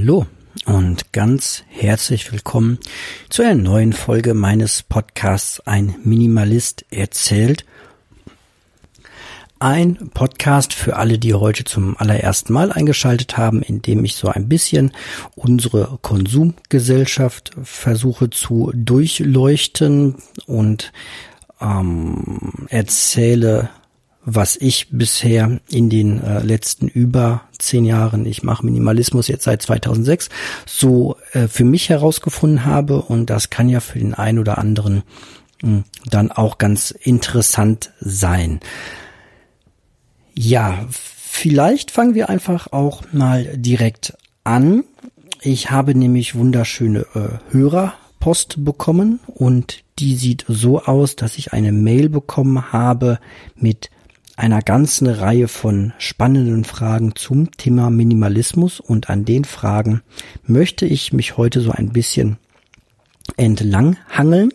Hallo und ganz herzlich willkommen zu einer neuen Folge meines Podcasts Ein Minimalist erzählt. Ein Podcast für alle, die heute zum allerersten Mal eingeschaltet haben, in dem ich so ein bisschen unsere Konsumgesellschaft versuche zu durchleuchten und ähm, erzähle was ich bisher in den äh, letzten über zehn Jahren, ich mache Minimalismus jetzt seit 2006, so äh, für mich herausgefunden habe und das kann ja für den einen oder anderen mh, hm, dann auch ganz interessant sein. Ja, vielleicht fangen wir einfach auch mal direkt an. Ich habe nämlich wunderschöne äh, Hörerpost bekommen und die sieht so aus, dass ich eine Mail bekommen habe mit einer ganzen Reihe von spannenden Fragen zum Thema Minimalismus und an den Fragen möchte ich mich heute so ein bisschen entlang hangeln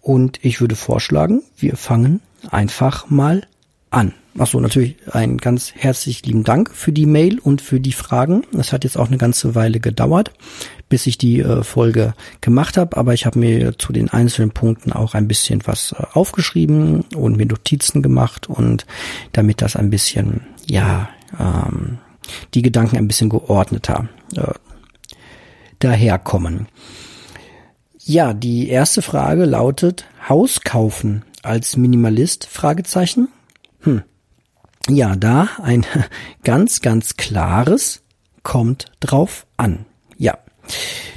und ich würde vorschlagen, wir fangen einfach mal an. Achso, natürlich ein ganz herzlich lieben Dank für die Mail und für die Fragen. Es hat jetzt auch eine ganze Weile gedauert, bis ich die äh, Folge gemacht habe, aber ich habe mir zu den einzelnen Punkten auch ein bisschen was äh, aufgeschrieben und mir Notizen gemacht und damit das ein bisschen, ja, ähm, die Gedanken ein bisschen geordneter äh, daherkommen. Ja, die erste Frage lautet Haus kaufen als Minimalist? Fragezeichen. Hm. Ja, da ein ganz, ganz klares kommt drauf an. Ja.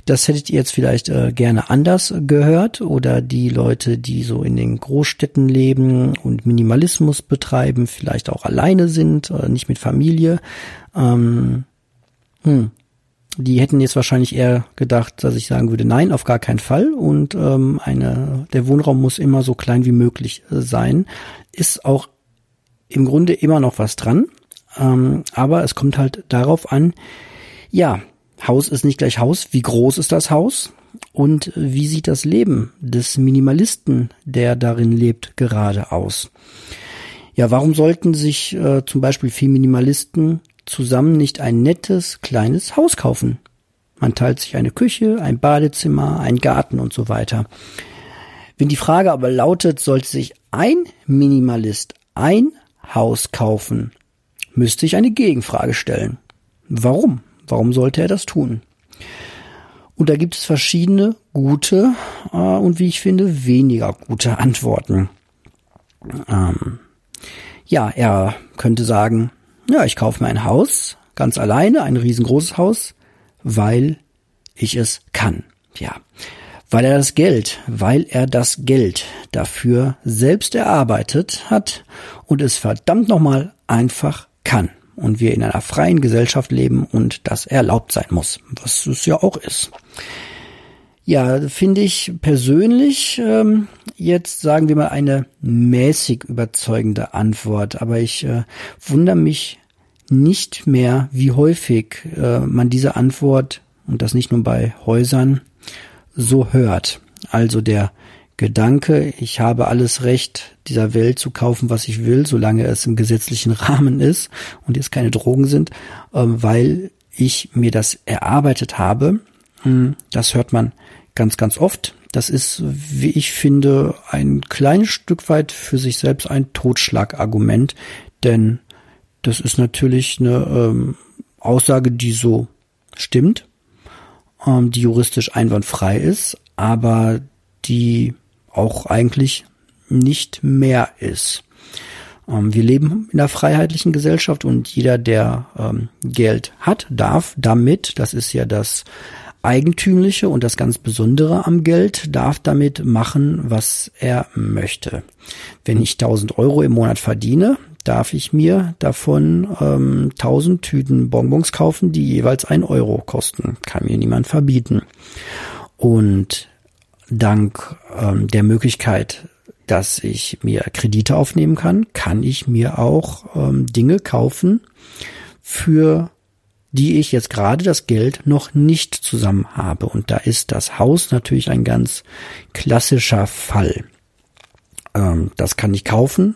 Das hättet ihr jetzt vielleicht äh, gerne anders gehört oder die Leute, die so in den Großstädten leben und Minimalismus betreiben, vielleicht auch alleine sind, äh, nicht mit Familie. Ähm, hm, die hätten jetzt wahrscheinlich eher gedacht, dass ich sagen würde, nein, auf gar keinen Fall. Und ähm, eine, der Wohnraum muss immer so klein wie möglich äh, sein. Ist auch im Grunde immer noch was dran. Ähm, aber es kommt halt darauf an, ja, Haus ist nicht gleich Haus. Wie groß ist das Haus? Und wie sieht das Leben des Minimalisten, der darin lebt, gerade aus? Ja, warum sollten sich äh, zum Beispiel vier Minimalisten zusammen nicht ein nettes, kleines Haus kaufen? Man teilt sich eine Küche, ein Badezimmer, ein Garten und so weiter. Wenn die Frage aber lautet, sollte sich ein Minimalist ein Haus kaufen, müsste ich eine Gegenfrage stellen. Warum? Warum sollte er das tun? Und da gibt es verschiedene gute äh, und wie ich finde weniger gute Antworten. Ähm, ja, er könnte sagen, ja, ich kaufe mir ein Haus, ganz alleine, ein riesengroßes Haus, weil ich es kann. Ja, weil er das Geld, weil er das Geld dafür selbst erarbeitet hat und es verdammt nochmal einfach kann. Und wir in einer freien Gesellschaft leben und das erlaubt sein muss, was es ja auch ist. Ja, finde ich persönlich ähm, jetzt sagen wir mal eine mäßig überzeugende Antwort, aber ich äh, wundere mich nicht mehr, wie häufig äh, man diese Antwort und das nicht nur bei Häusern so hört. Also der Gedanke, ich habe alles Recht dieser Welt zu kaufen, was ich will, solange es im gesetzlichen Rahmen ist und jetzt keine Drogen sind, ähm, weil ich mir das erarbeitet habe. Hm, das hört man ganz, ganz oft. Das ist, wie ich finde, ein kleines Stück weit für sich selbst ein Totschlagargument, denn das ist natürlich eine ähm, Aussage, die so stimmt, ähm, die juristisch einwandfrei ist, aber die auch eigentlich nicht mehr ist. Ähm, wir leben in einer freiheitlichen Gesellschaft und jeder, der ähm, Geld hat, darf damit, das ist ja das Eigentümliche und das ganz Besondere am Geld, darf damit machen, was er möchte. Wenn ich 1000 Euro im Monat verdiene, darf ich mir davon ähm, 1000 Tüten Bonbons kaufen, die jeweils ein Euro kosten. Kann mir niemand verbieten. Und dank ähm, der Möglichkeit, dass ich mir Kredite aufnehmen kann, kann ich mir auch ähm, Dinge kaufen, für die ich jetzt gerade das Geld noch nicht zusammen habe. Und da ist das Haus natürlich ein ganz klassischer Fall. Ähm, das kann ich kaufen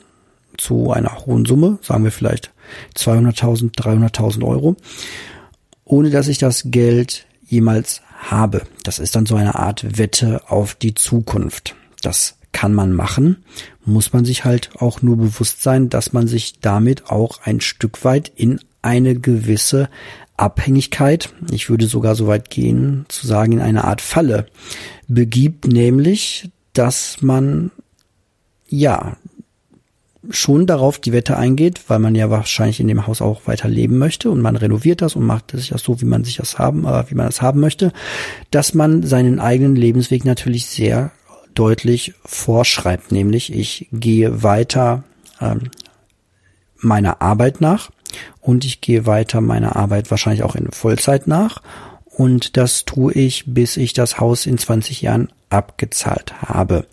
zu einer hohen Summe, sagen wir vielleicht 200.000, 300.000 Euro. ohne dass ich das Geld jemals habe. Das ist dann so eine Art Wette auf die Zukunft. Das kann man machen, muss man sich halt auch nur bewusst sein, dass man sich damit auch ein Stück weit in eine gewisse Abhängigkeit, ich würde sogar so weit gehen, zu sagen, in eine Art Falle begibt, nämlich, dass man ja schon darauf die Wette eingeht, weil man ja wahrscheinlich in dem Haus auch weiter leben möchte und man renoviert das und macht es ja so, wie man sich das haben, äh, wie man das haben möchte, dass man seinen eigenen Lebensweg natürlich sehr deutlich vorschreibt, nämlich ich gehe weiter ähm, meiner Arbeit nach und ich gehe weiter meiner Arbeit wahrscheinlich auch in Vollzeit nach und das tue ich, bis ich das Haus in 20 Jahren abgezahlt habe.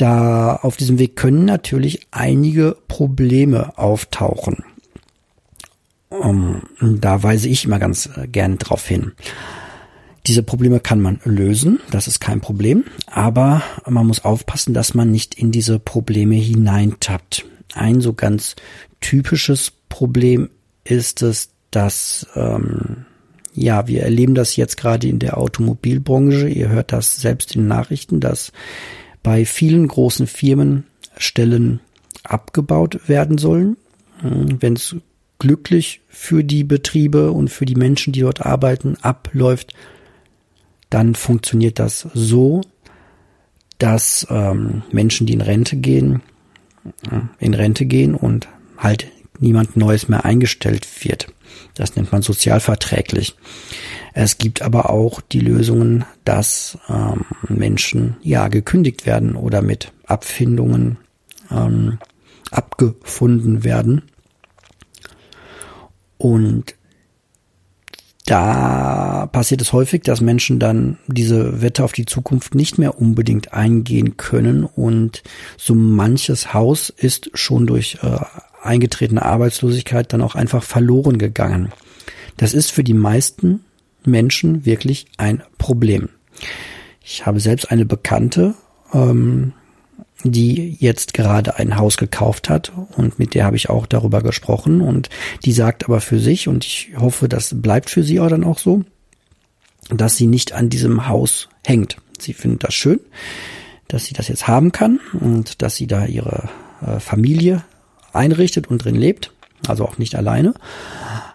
Da auf diesem Weg können natürlich einige Probleme auftauchen. Um, da weise ich immer ganz äh, gern drauf hin. Diese Probleme kann man lösen, das ist kein Problem, aber man muss aufpassen, dass man nicht in diese Probleme hineintappt. Ein so ganz typisches Problem ist es, dass ähm, ja, wir erleben das jetzt gerade in der Automobilbranche. Ihr hört das selbst in Nachrichten, dass bei vielen großen Firmen Stellen abgebaut werden sollen. Hm, Wenn es glücklich für die Betriebe und für die Menschen, die dort arbeiten, abläuft, dann funktioniert das so, dass ähm, Menschen, die in Rente gehen, in Rente gehen und halt niemand Neues mehr eingestellt wird. Das nennt man sozialverträglich. Es gibt aber auch die Lösungen, dass ähm, Menschen ja gekündigt werden oder mit Abfindungen ähm, abgefunden werden. Und da passiert es häufig, dass Menschen dann diese Wette auf die Zukunft nicht mehr unbedingt eingehen können und so manches Haus ist schon durch äh, eingetretene Arbeitslosigkeit dann auch einfach verloren gegangen. Das ist für die meisten Menschen wirklich ein Problem. Ich habe selbst eine Bekannte, ähm, die jetzt gerade ein Haus gekauft hat und mit der habe ich auch darüber gesprochen und die sagt aber für sich und ich hoffe, das bleibt für sie auch dann auch so, dass sie nicht an diesem Haus hängt. Sie findet das schön, dass sie das jetzt haben kann und dass sie da ihre äh, Familie einrichtet und drin lebt, also auch nicht alleine.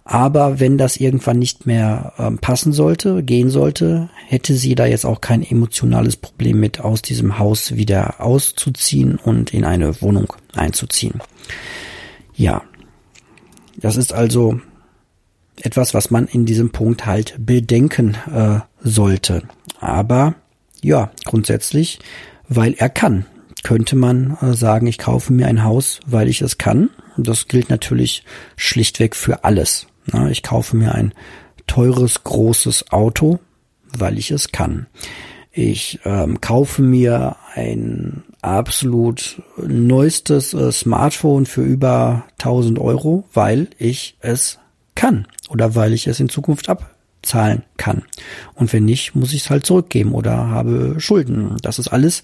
Aber wenn das irgendwann nicht mehr ähm, passen sollte, gehen sollte, hätte sie da jetzt auch kein emotionales Problem mit, aus diesem Haus wieder auszuziehen und in eine Wohnung einzuziehen. Ja, das ist also etwas, was man in diesem Punkt halt bedenken äh, sollte. Aber ja, grundsätzlich, weil er kann könnte man äh, sagen, ich kaufe mir ein Haus, weil ich es kann. Das gilt natürlich schlichtweg für alles. Ich kaufe mir ein teures, großes Auto, weil ich es kann. Ich ähm, kaufe mir ein absolut neuestes äh, Smartphone für über 1000 Euro, weil ich es kann oder weil ich es in Zukunft ab zahlen kann. Und wenn nicht, muss ich es halt zurückgeben oder habe Schulden. Das ist alles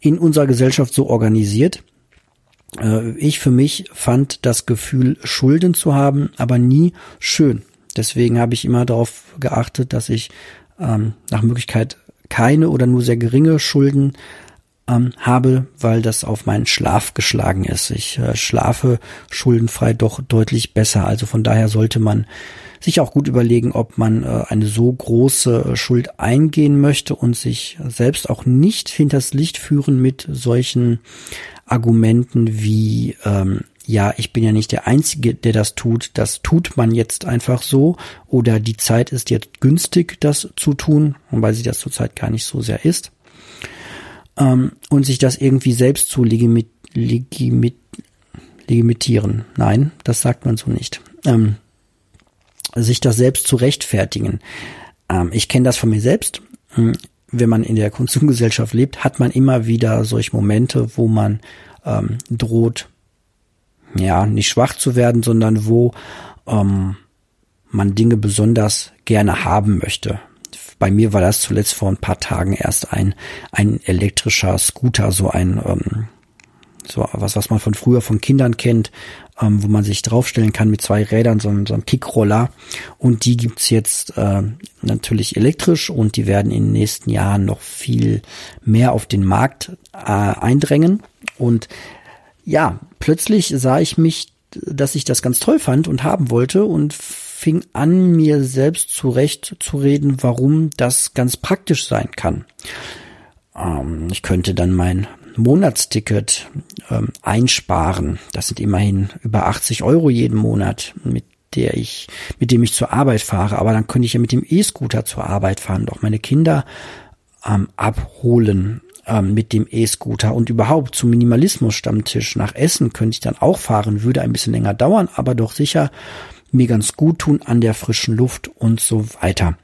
in unserer Gesellschaft so organisiert. Äh, ich für mich fand das Gefühl, Schulden zu haben, aber nie schön. Deswegen habe ich immer darauf geachtet, dass ich ähm, nach Möglichkeit keine oder nur sehr geringe Schulden ähm, habe, weil das auf meinen Schlaf geschlagen ist. Ich äh, schlafe schuldenfrei doch deutlich besser. Also von daher sollte man sich auch gut überlegen, ob man äh, eine so große äh, Schuld eingehen möchte und sich selbst auch nicht hinters Licht führen mit solchen Argumenten wie ähm, ja, ich bin ja nicht der Einzige, der das tut, das tut man jetzt einfach so oder die Zeit ist jetzt günstig, das zu tun, wobei sie das zurzeit gar nicht so sehr ist. Ähm, und sich das irgendwie selbst zu legimit, legimit. Nein, das sagt man so nicht. Ähm, sich das selbst zu rechtfertigen. Ähm, ich kenne das von mir selbst. Hm, wenn man in der Konsumgesellschaft lebt, hat man immer wieder solche Momente, wo man ähm, droht, ja, nicht schwach zu werden, sondern wo ähm, man Dinge besonders gerne haben möchte. Bei mir war das zuletzt vor ein paar Tagen erst ein, ein elektrischer Scooter, so ein, ähm, so was, was man von früher von Kindern kennt, ähm, wo man sich draufstellen kann mit zwei Rädern, so, so ein Kickroller. Und die gibt's jetzt äh, natürlich elektrisch und die werden in den nächsten Jahren noch viel mehr auf den Markt äh, eindrängen. Und ja, plötzlich sah ich mich, dass ich das ganz toll fand und haben wollte und fing an, mir selbst zurecht zu reden, warum das ganz praktisch sein kann. Ähm, ich könnte dann mein Monatsticket ähm, einsparen. Das sind immerhin über 80 Euro jeden Monat, mit der ich, mit dem ich zur Arbeit fahre. Aber dann könnte ich ja mit dem E-Scooter zur Arbeit fahren, doch meine Kinder ähm, abholen ähm, mit dem E-Scooter und überhaupt zum Minimalismus-Stammtisch nach Essen könnte ich dann auch fahren, würde ein bisschen länger dauern, aber doch sicher mir ganz gut tun an der frischen Luft und so weiter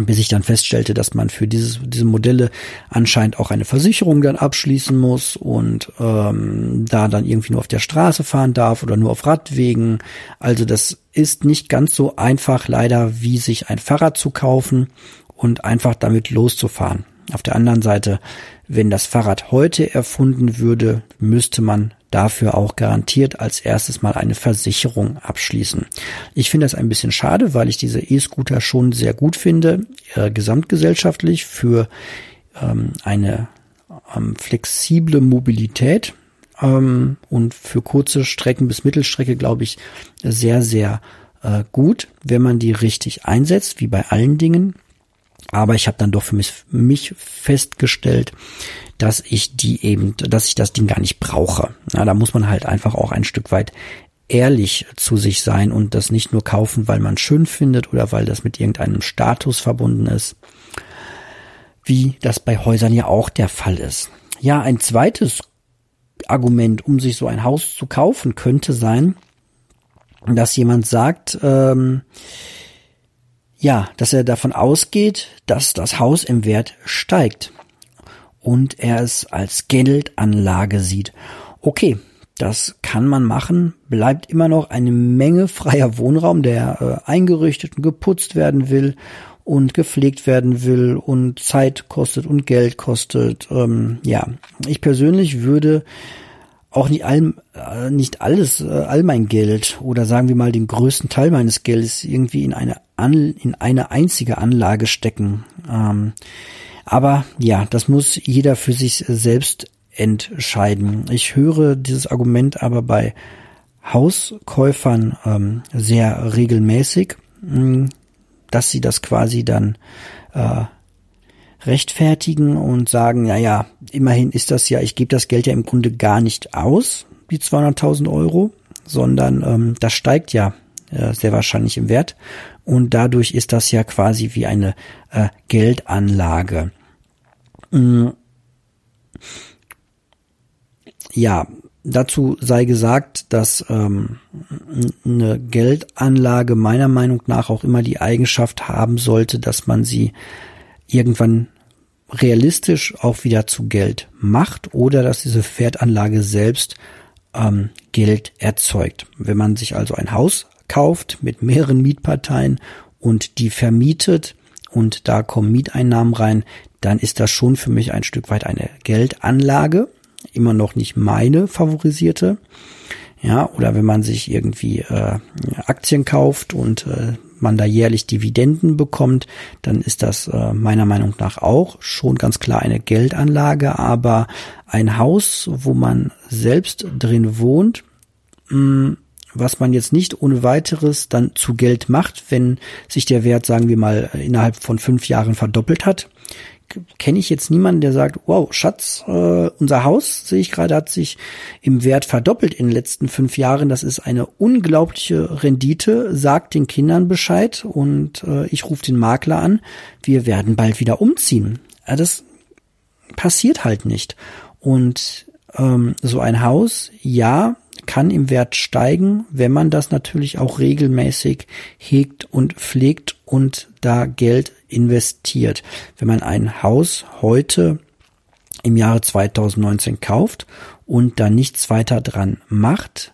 bis ich dann feststellte, dass man für dieses, diese Modelle anscheinend auch eine Versicherung dann abschließen muss und ähm, da dann irgendwie nur auf der Straße fahren darf oder nur auf Radwegen. Also das ist nicht ganz so einfach leider, wie sich ein Fahrrad zu kaufen und einfach damit loszufahren. Auf der anderen Seite, wenn das Fahrrad heute erfunden würde, müsste man dafür auch garantiert als erstes mal eine Versicherung abschließen. Ich finde das ein bisschen schade, weil ich diese E-Scooter schon sehr gut finde, äh, gesamtgesellschaftlich für ähm, eine ähm, flexible Mobilität ähm, und für kurze Strecken bis Mittelstrecke, glaube ich, sehr, sehr äh, gut, wenn man die richtig einsetzt, wie bei allen Dingen. Aber ich habe dann doch für mich, mich festgestellt, dass ich die eben, dass ich das Ding gar nicht brauche. Na, da muss man halt einfach auch ein Stück weit ehrlich zu sich sein und das nicht nur kaufen, weil man schön findet oder weil das mit irgendeinem Status verbunden ist, wie das bei Häusern ja auch der Fall ist. Ja, ein zweites Argument, um sich so ein Haus zu kaufen, könnte sein, dass jemand sagt, ähm, ja, dass er davon ausgeht, dass das Haus im Wert steigt und er es als Geldanlage sieht. Okay, das kann man machen, bleibt immer noch eine Menge freier Wohnraum, der äh, eingerichtet und geputzt werden will und gepflegt werden will und Zeit kostet und Geld kostet. Ähm, ja, ich persönlich würde auch nicht, all, äh, nicht alles, äh, all mein Geld oder sagen wir mal den größten Teil meines Geldes irgendwie in eine, an, in eine einzige Anlage stecken. Ähm, aber ja, das muss jeder für sich selbst entscheiden. Ich höre dieses Argument aber bei Hauskäufern ähm, sehr regelmäßig, mh, hm, dass sie das quasi dann äh, rechtfertigen und sagen, ja, ja, immerhin ist das ja, ich gebe das Geld ja im Grunde gar nicht aus, die 200.000 Euro, sondern ähm, das steigt ja äh, sehr wahrscheinlich im Wert und dadurch ist das ja quasi wie eine äh, Geldanlage. Mm. Ja, dazu sei gesagt, dass ähm, eine Geldanlage meiner Meinung nach auch immer die Eigenschaft haben sollte, dass man sie irgendwann realistisch auch wieder zu Geld macht oder dass diese Wertanlage selbst ähm, Geld erzeugt. Wenn man sich also ein Haus kauft mit mehreren Mietparteien und die vermietet und da kommen Mieteinnahmen rein, dann ist das schon für mich ein Stück weit eine Geldanlage, immer noch nicht meine favorisierte. Ja, oder wenn man sich irgendwie äh, Aktien kauft und äh, man da jährlich Dividenden bekommt, dann ist das äh, meiner Meinung nach auch schon ganz klar eine Geldanlage, aber ein Haus, wo man selbst drin wohnt, mh, mm, was man jetzt nicht ohne weiteres dann zu Geld macht, wenn sich der Wert, sagen wir mal, innerhalb von fünf Jahren verdoppelt hat, kenne ich jetzt niemanden, der sagt, wow, Schatz, äh, unser Haus, sehe ich gerade, hat sich im Wert verdoppelt in den letzten fünf Jahren. Das ist eine unglaubliche Rendite. Sagt den Kindern Bescheid und äh, ich rufe den Makler an. Wir werden bald wieder umziehen. Ja, das passiert halt nicht. Und ähm, so ein Haus, ja, kann im Wert steigen, wenn man das natürlich auch regelmäßig hegt und pflegt und da Geld investiert. Wenn man ein Haus heute im Jahre 2019 kauft und da nichts weiter dran macht,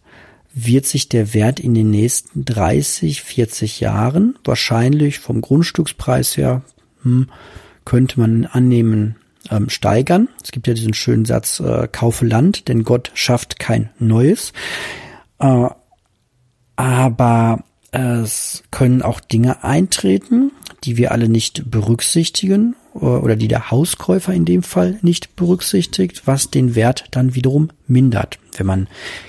wird sich der Wert in den nächsten 30, 40 Jahren wahrscheinlich vom Grundstückspreis her, hm, könnte man annehmen, ähm, steigern. Es gibt ja diesen schönen Satz, äh, kaufe Land, denn Gott schafft kein neues. Äh, aber es können auch Dinge eintreten, die wir alle nicht berücksichtigen äh, oder die der Hauskäufer in dem Fall nicht berücksichtigt, was den Wert dann wiederum mindert. Wenn man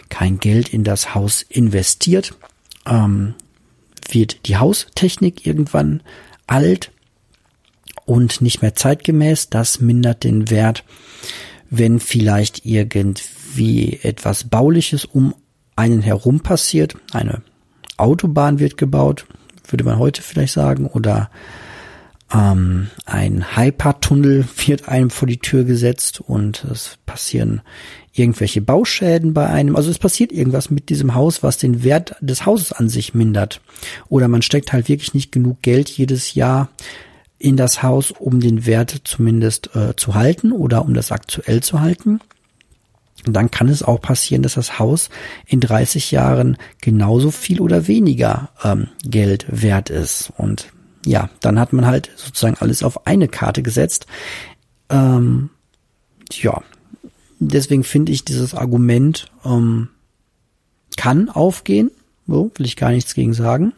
kein Geld in das Haus investiert, ähm, wird die Haustechnik irgendwann alt und nicht mehr zeitgemäß. Das mindert den Wert, wenn vielleicht irgendwie etwas Bauliches um einen herum passiert. Eine Autobahn wird gebaut, würde man heute vielleicht sagen, oder ähm, ein Hypertunnel wird einem vor die Tür gesetzt und es passieren irgendwelche Bauschäden bei einem. Also es passiert irgendwas mit diesem Haus, was den Wert des Hauses an sich mindert. Oder man steckt halt wirklich nicht genug Geld jedes Jahr in das Haus, um den Wert zumindest äh, zu halten oder um das aktuell zu halten. Und dann kann es auch passieren, dass das Haus in 30 Jahren genauso viel oder weniger ähm, Geld wert ist. Und ja, dann hat man halt sozusagen alles auf eine Karte gesetzt. Ähm, ja, deswegen finde ich dieses Argument ähm, kann aufgehen. So, will ich gar nichts gegen sagen.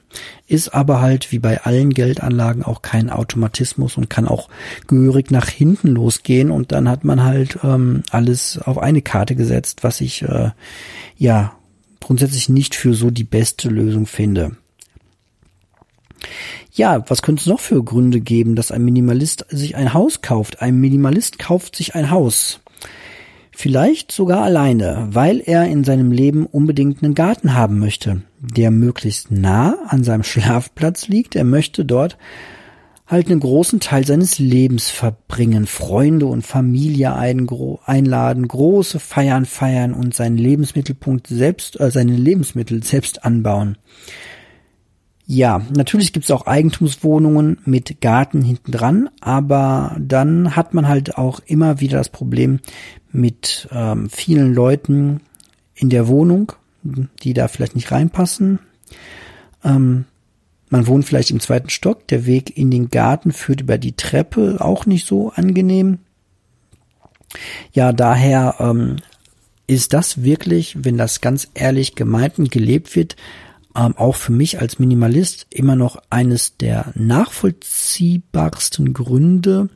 Ist aber halt wie bei allen Geldanlagen auch kein Automatismus und kann auch gehörig nach hinten losgehen und dann hat man halt ähm, alles auf eine Karte gesetzt, was ich äh, ja grundsätzlich nicht für so die beste Lösung finde. Ja, was könnte es noch für Gründe geben, dass ein Minimalist sich ein Haus kauft? Ein Minimalist kauft sich ein Haus. Vielleicht sogar alleine, weil er in seinem Leben unbedingt einen Garten haben möchte, der möglichst nah an seinem Schlafplatz liegt. Er möchte dort halt einen großen Teil seines Lebens verbringen, Freunde und Familie einladen, große Feiern feiern und seinen Lebensmittelpunkt selbst, äh, seine Lebensmittel selbst anbauen. Ja, natürlich gibt's auch Eigentumswohnungen mit Garten hinten dran, aber dann hat man halt auch immer wieder das Problem mit ähm, vielen Leuten in der Wohnung, die da vielleicht nicht reinpassen. Ähm, man wohnt vielleicht im zweiten Stock, der Weg in den Garten führt über die Treppe, auch nicht so angenehm. Ja, daher ähm, ist das wirklich, wenn das ganz ehrlich gemeint und gelebt wird, ähm, auch für mich als Minimalist immer noch eines der nachvollziehbarsten Gründe,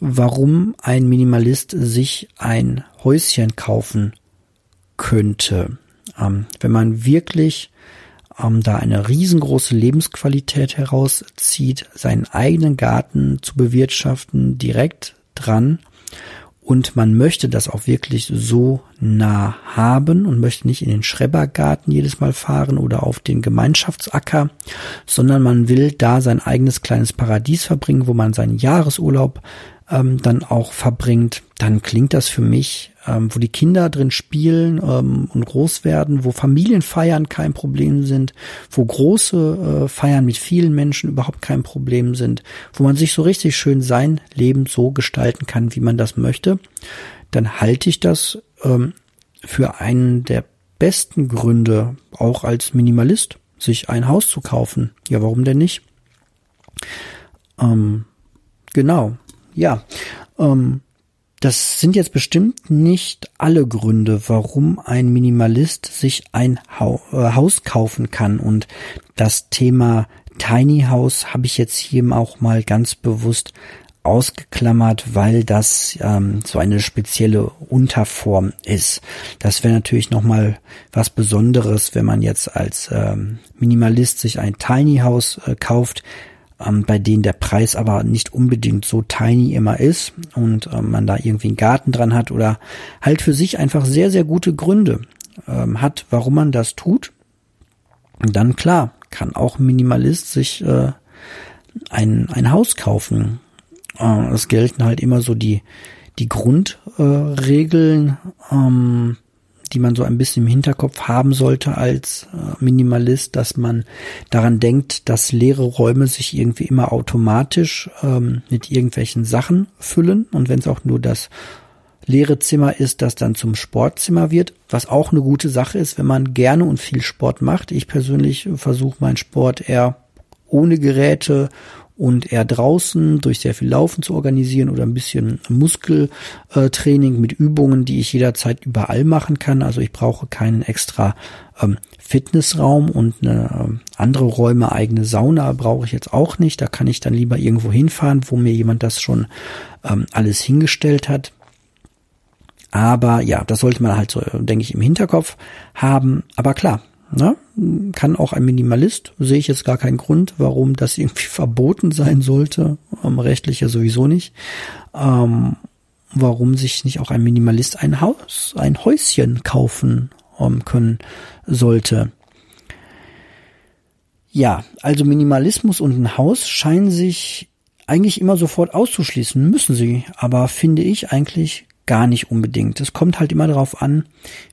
warum ein Minimalist sich ein Häuschen kaufen könnte. Ähm, wenn man wirklich ähm, da eine riesengroße Lebensqualität herauszieht, seinen eigenen Garten zu bewirtschaften, direkt dran und man möchte das auch wirklich so nah haben und möchte nicht in den Schrebergarten jedes Mal fahren oder auf den Gemeinschaftsacker, sondern man will da sein eigenes kleines Paradies verbringen, wo man seinen Jahresurlaub ähm, dann auch verbringt, dann klingt das für mich, ähm, wo die Kinder drin spielen ähm, und groß werden, wo Familienfeiern kein Problem sind, wo große äh, Feiern mit vielen Menschen überhaupt kein Problem sind, wo man sich so richtig schön sein Leben so gestalten kann, wie man das möchte, dann halte ich das ähm, für einen der besten Gründe, auch als Minimalist, sich ein Haus zu kaufen. Ja, warum denn nicht? Ähm, genau ja, ähm, das sind jetzt bestimmt nicht alle Gründe, warum ein Minimalist sich ein äh, Haus kaufen kann. Und das Thema Tiny House habe ich jetzt hier auch mal ganz bewusst ausgeklammert, weil das ähm, so eine spezielle Unterform ist. Das wäre natürlich noch mal was Besonderes, wenn man jetzt als ähm, Minimalist sich ein Tiny House äh, kauft, ähm, bei denen der Preis aber nicht unbedingt so tiny immer ist und ähm, man da irgendwie einen Garten dran hat oder halt für sich einfach sehr, sehr gute Gründe ähm, hat, warum man das tut, dann klar, kann auch ein Minimalist sich äh, ein, ein Haus kaufen. Äh, es gelten halt immer so die, die Grundregeln, äh, die man so ein bisschen im Hinterkopf haben sollte als äh, Minimalist, dass man daran denkt, dass leere Räume sich irgendwie immer automatisch ähm, mit irgendwelchen Sachen füllen und wenn es auch nur das leere Zimmer ist, das dann zum Sportzimmer wird, was auch eine gute Sache ist, wenn man gerne und viel Sport macht. Ich persönlich versuche meinen Sport eher ohne Geräte und eher draußen durch sehr viel Laufen zu organisieren oder ein bisschen Muskeltraining mit Übungen, die ich jederzeit überall machen kann. Also ich brauche keinen extra ähm, Fitnessraum und eine äh, andere Räume, eigene Sauna brauche ich jetzt auch nicht. Da kann ich dann lieber irgendwo hinfahren, wo mir jemand das schon ähm, alles hingestellt hat. Aber ja, das sollte man halt so, denke ich, im Hinterkopf haben. Aber klar, Ne? Kann auch ein Minimalist, sehe ich jetzt gar keinen Grund, warum das irgendwie verboten sein sollte, ähm, rechtlich ja sowieso nicht. Ähm, warum sich nicht auch ein Minimalist ein Haus, ein Häuschen kaufen ähm, können sollte. Ja, also Minimalismus und ein Haus scheinen sich eigentlich immer sofort auszuschließen, müssen sie, aber finde ich eigentlich gar nicht unbedingt. Es kommt halt immer darauf an,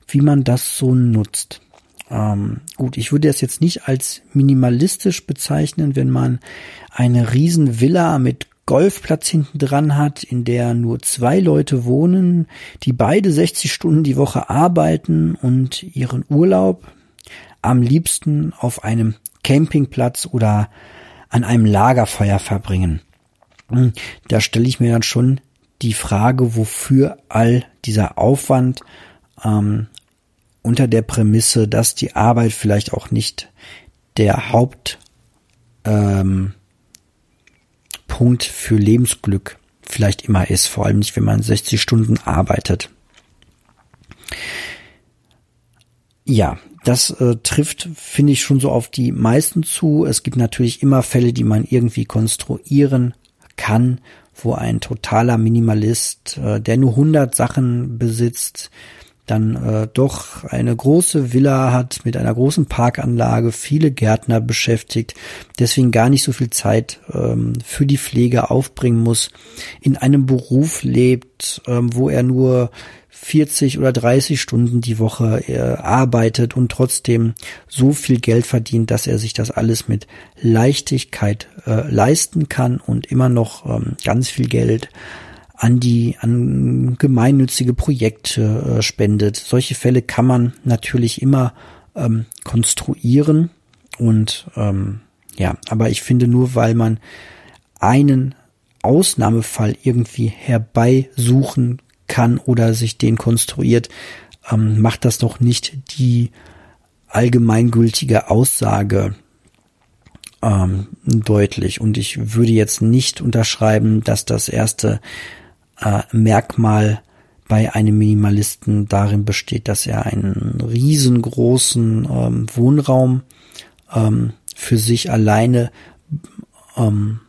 wie man das so nutzt. Ähm, gut, ich würde das jetzt nicht als minimalistisch bezeichnen, wenn man eine riesen Villa mit Golfplatz hinten dran hat, in der nur zwei Leute wohnen, die beide 60 Stunden die Woche arbeiten und ihren Urlaub am liebsten auf einem Campingplatz oder an einem Lagerfeuer verbringen. Hm, da stelle ich mir dann schon die Frage, wofür all dieser Aufwand ähm, unter der Prämisse, dass die Arbeit vielleicht auch nicht der Hauptpunkt ähm, für Lebensglück vielleicht immer ist, vor allem nicht, wenn man 60 Stunden arbeitet. Ja, das äh, trifft, finde ich, schon so auf die meisten zu. Es gibt natürlich immer Fälle, die man irgendwie konstruieren kann, wo ein totaler Minimalist, äh, der nur 100 Sachen besitzt, dann äh, doch eine große Villa hat mit einer großen Parkanlage, viele Gärtner beschäftigt, deswegen gar nicht so viel Zeit ähm, für die Pflege aufbringen muss, in einem Beruf lebt, ähm, wo er nur 40 oder 30 Stunden die Woche äh, arbeitet und trotzdem so viel Geld verdient, dass er sich das alles mit Leichtigkeit äh, leisten kann und immer noch ähm, ganz viel Geld an die an gemeinnützige Projekte äh, spendet. Solche Fälle kann man natürlich immer ähm, konstruieren und ähm, ja, aber ich finde nur, weil man einen Ausnahmefall irgendwie herbeisuchen kann oder sich den konstruiert, ähm, macht das doch nicht die allgemeingültige Aussage ähm, deutlich. Und ich würde jetzt nicht unterschreiben, dass das erste äh, Merkmal bei einem Minimalisten darin besteht, dass er einen riesengroßen ähm, Wohnraum ähm, für sich alleine ähm,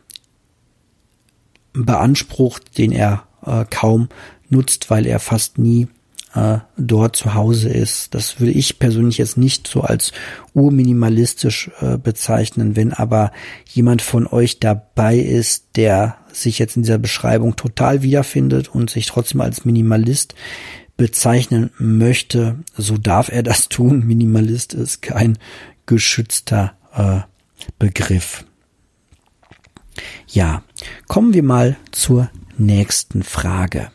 beansprucht, den er äh, kaum nutzt, weil er fast nie äh, dort zu Hause ist. Das würde ich persönlich jetzt nicht so als urminimalistisch äh, bezeichnen. Wenn aber jemand von euch dabei ist, der sich jetzt in dieser Beschreibung total wiederfindet und sich trotzdem als Minimalist bezeichnen möchte, so darf er das tun. Minimalist ist kein geschützter äh, Begriff. Ja, kommen wir mal zur nächsten Frage.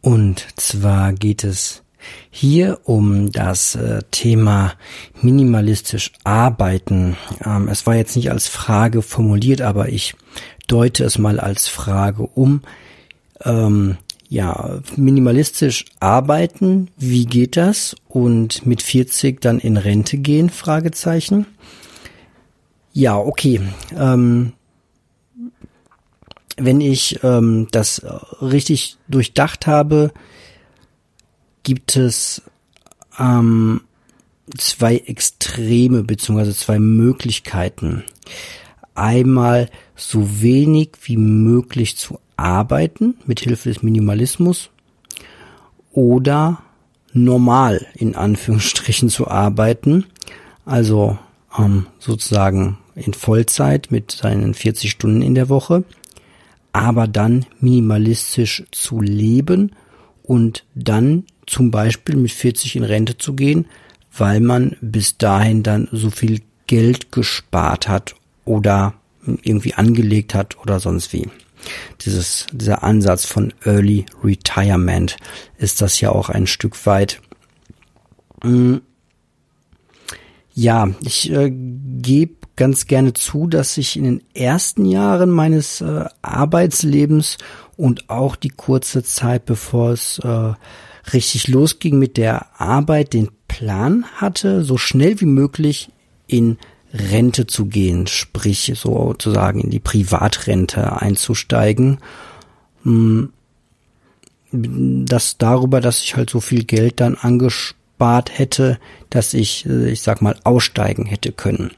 Und zwar geht es hier um das äh, Thema minimalistisch arbeiten. Ähm, es war jetzt nicht als Frage formuliert, aber ich deute es mal als Frage um. Ähm, ja, minimalistisch arbeiten, wie geht das? Und mit 40 dann in Rente gehen? Fragezeichen. Ja, okay. Ähm, wenn ich ähm, das richtig durchdacht habe, gibt es ähm, zwei Extreme beziehungsweise zwei Möglichkeiten. Einmal so wenig wie möglich zu arbeiten mit Hilfe des Minimalismus oder normal in Anführungsstrichen zu arbeiten, also ähm, sozusagen in Vollzeit mit seinen 40 Stunden in der Woche aber dann minimalistisch zu leben und dann zum Beispiel mit 40 in Rente zu gehen, weil man bis dahin dann so viel Geld gespart hat oder irgendwie angelegt hat oder sonst wie. Dieses, dieser Ansatz von Early Retirement ist das ja auch ein Stück weit. Hm. Ja, ich äh, gebe ganz gerne zu, dass ich in den ersten Jahren meines äh, Arbeitslebens und auch die kurze Zeit, bevor es äh, richtig losging mit der Arbeit, den Plan hatte, so schnell wie möglich in Rente zu gehen, sprich sozusagen in die Privatrente einzusteigen. Hm, das darüber, dass ich halt so viel Geld dann angespart hätte, dass ich, äh, ich sag mal, aussteigen hätte können.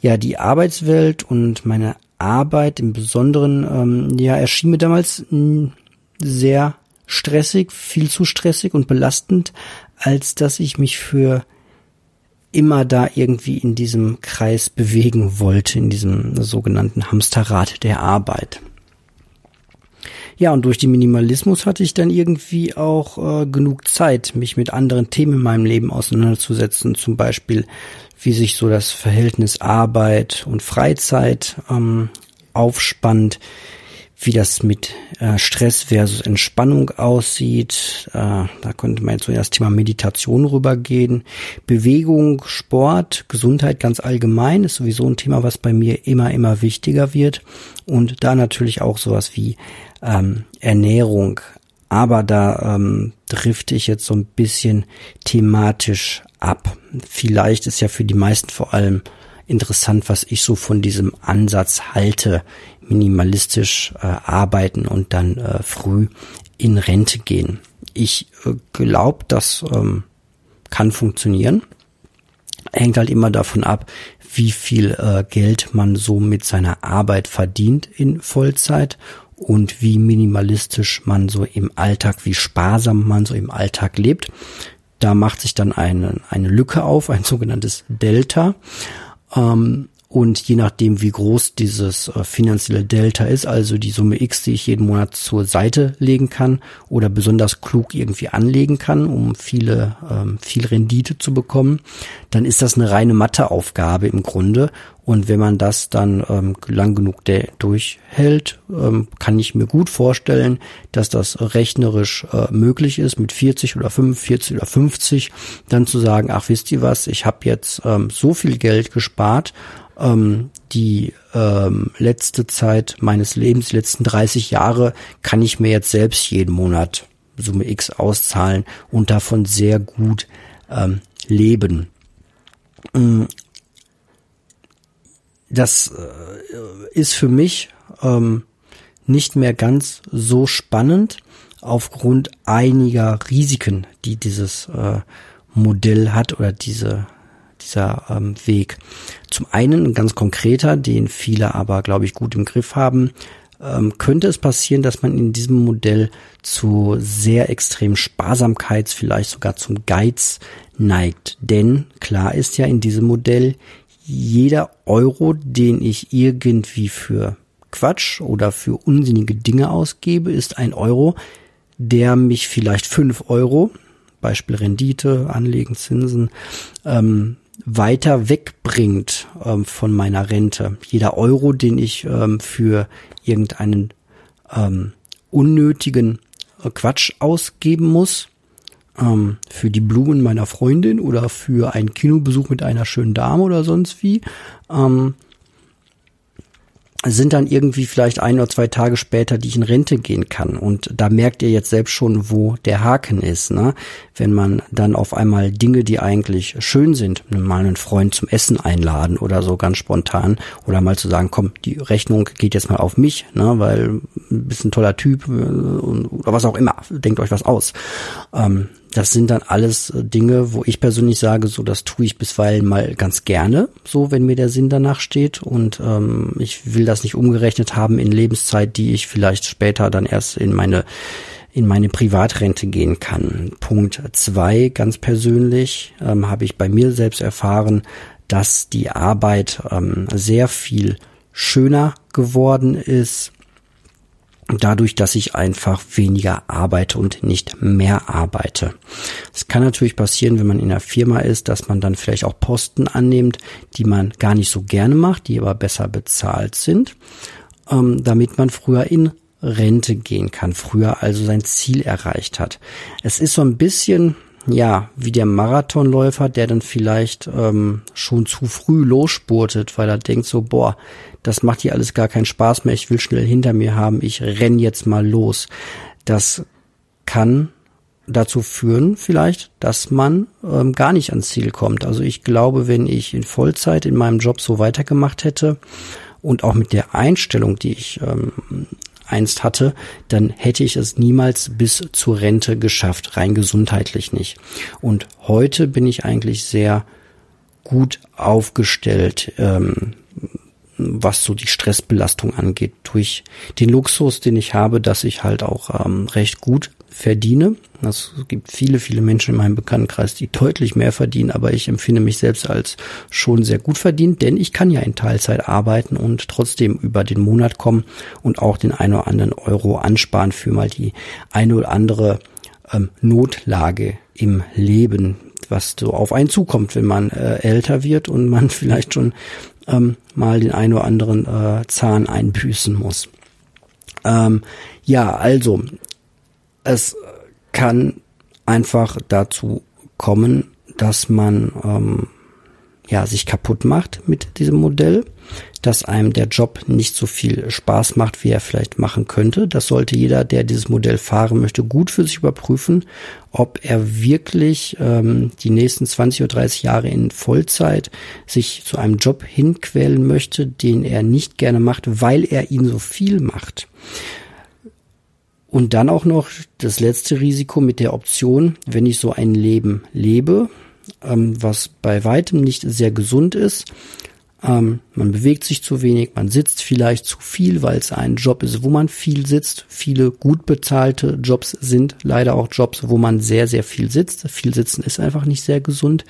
Ja, die Arbeitswelt und meine Arbeit im Besonderen, ähm, ja, erschien mir damals hm, sehr stressig, viel zu stressig und belastend, als dass ich mich für immer da irgendwie in diesem Kreis bewegen wollte, in diesem sogenannten Hamsterrad der Arbeit. Ja, und durch den Minimalismus hatte ich dann irgendwie auch äh, genug Zeit, mich mit anderen Themen in meinem Leben auseinanderzusetzen, zum Beispiel wie sich so das Verhältnis Arbeit und Freizeit ähm, aufspannt, wie das mit äh, Stress versus Entspannung aussieht. Äh, da könnte man jetzt so das Thema Meditation rübergehen. Bewegung, Sport, Gesundheit ganz allgemein ist sowieso ein Thema, was bei mir immer, immer wichtiger wird. Und da natürlich auch sowas wie ähm, Ernährung. Aber da ähm, drifte ich jetzt so ein bisschen thematisch ab. Vielleicht ist ja für die meisten vor allem interessant, was ich so von diesem Ansatz halte, minimalistisch äh, arbeiten und dann äh, früh in Rente gehen. Ich äh, glaube, das ähm, kann funktionieren. Hängt halt immer davon ab, wie viel äh, Geld man so mit seiner Arbeit verdient in Vollzeit und wie minimalistisch man so im Alltag, wie sparsam man so im Alltag lebt. Da macht sich dann eine, eine Lücke auf, ein sogenanntes Delta. Ähm, und je nachdem, wie groß dieses äh, finanzielle Delta ist, also die Summe X, die ich jeden Monat zur Seite legen kann oder besonders klug irgendwie anlegen kann, um viele, ähm, viel Rendite zu bekommen, dann ist das eine reine Matheaufgabe im Grunde. Und wenn man das dann ähm, lang genug durchhält, ähm, kann ich mir gut vorstellen, dass das rechnerisch äh, möglich ist, mit 40 oder 45 oder 50 dann zu sagen, ach wisst ihr was, ich habe jetzt ähm, so viel Geld gespart, ähm, die ähm, letzte Zeit meines Lebens, die letzten 30 Jahre, kann ich mir jetzt selbst jeden Monat Summe X auszahlen und davon sehr gut ähm, leben. Mm. Das äh, ist für mich ähm, nicht mehr ganz so spannend aufgrund einiger Risiken, die dieses äh, Modell hat oder diese dieser ähm, Weg. Zum einen ein ganz konkreter, den viele aber, glaube ich, gut im Griff haben, ähm, könnte es passieren, dass man in diesem Modell zu sehr extrem Sparsamkeits, vielleicht sogar zum Geiz neigt. Denn klar ist ja in diesem Modell, jeder Euro, den ich irgendwie für Quatsch oder für unsinnige Dinge ausgebe, ist ein Euro, der mich vielleicht fünf Euro, Beispiel Rendite, Anlegen, Zinsen, ähm, weiter wegbringt ähm, von meiner Rente. Jeder Euro, den ich ähm, für irgendeinen ähm, unnötigen äh, Quatsch ausgeben muss, ähm, für die Blumen meiner Freundin oder für einen Kinobesuch mit einer schönen Dame oder sonst wie, ähm, sind dann irgendwie vielleicht ein oder zwei Tage später, die ich in Rente gehen kann. Und da merkt ihr jetzt selbst schon, wo der Haken ist. Ne? Wenn man dann auf einmal Dinge, die eigentlich schön sind, mal einen Freund zum Essen einladen oder so ganz spontan oder mal zu sagen, komm, die Rechnung geht jetzt mal auf mich, ne? weil bist ein toller Typ äh, oder was auch immer, denkt euch was aus. Ähm, das sind dann alles äh, Dinge, wo ich persönlich sage, so das tue ich bisweilen mal ganz gerne, so wenn mir der Sinn danach steht. Und ähm, ich will das nicht umgerechnet haben in Lebenszeit, die ich vielleicht später dann erst in meine in meine Privatrente gehen kann. Punkt zwei, ganz persönlich, ähm, habe ich bei mir selbst erfahren, dass die Arbeit ähm, sehr viel schöner geworden ist, dadurch, dass ich einfach weniger arbeite und nicht mehr arbeite. Es kann natürlich passieren, wenn man in einer Firma ist, dass man dann vielleicht auch Posten annimmt, die man gar nicht so gerne macht, die aber besser bezahlt sind, ähm, damit man früher in Rente gehen kann, früher also sein Ziel erreicht hat. Es ist so ein bisschen ja, wie der Marathonläufer, der dann vielleicht ähm, schon zu früh losspurtet, weil er denkt so, boah, das macht hier alles gar keinen Spaß mehr, ich will schnell hinter mir haben, ich renn jetzt mal los. Das kann dazu führen vielleicht, dass man ähm, gar nicht ans Ziel kommt. Also ich glaube, wenn ich in Vollzeit in meinem Job so weitergemacht hätte und auch mit der Einstellung, die ich ähm, einst hatte, dann hätte ich es niemals bis zur Rente geschafft, rein gesundheitlich nicht. Und heute bin ich eigentlich sehr gut aufgestellt, ähm, was so die Stressbelastung angeht, durch den Luxus, den ich habe, dass ich halt auch ähm, recht gut verdiene. Es gibt viele, viele Menschen in meinem Bekanntenkreis, die deutlich mehr verdienen, aber ich empfinde mich selbst als schon sehr gut verdient, denn ich kann ja in Teilzeit arbeiten und trotzdem über den Monat kommen und auch den einen oder anderen Euro ansparen für mal die eine oder andere ähm, Notlage im Leben, was so auf einen zukommt, wenn man äh, älter wird und man vielleicht schon ähm, mal den einen oder anderen äh, Zahn einbüßen muss. Ähm, ja, also es kann einfach dazu kommen, dass man ähm, ja sich kaputt macht mit diesem Modell, dass einem der Job nicht so viel Spaß macht, wie er vielleicht machen könnte. Das sollte jeder, der dieses Modell fahren möchte, gut für sich überprüfen, ob er wirklich ähm, die nächsten 20 oder 30 Jahre in Vollzeit sich zu einem Job hinquälen möchte, den er nicht gerne macht, weil er ihn so viel macht. Und dann auch noch das letzte Risiko mit der Option, wenn ich so ein Leben lebe, ähm, was bei weitem nicht sehr gesund ist, ähm, man bewegt sich zu wenig, man sitzt vielleicht zu viel, weil es ein Job ist, wo man viel sitzt. Viele gut bezahlte Jobs sind leider auch Jobs, wo man sehr, sehr viel sitzt. Viel sitzen ist einfach nicht sehr gesund.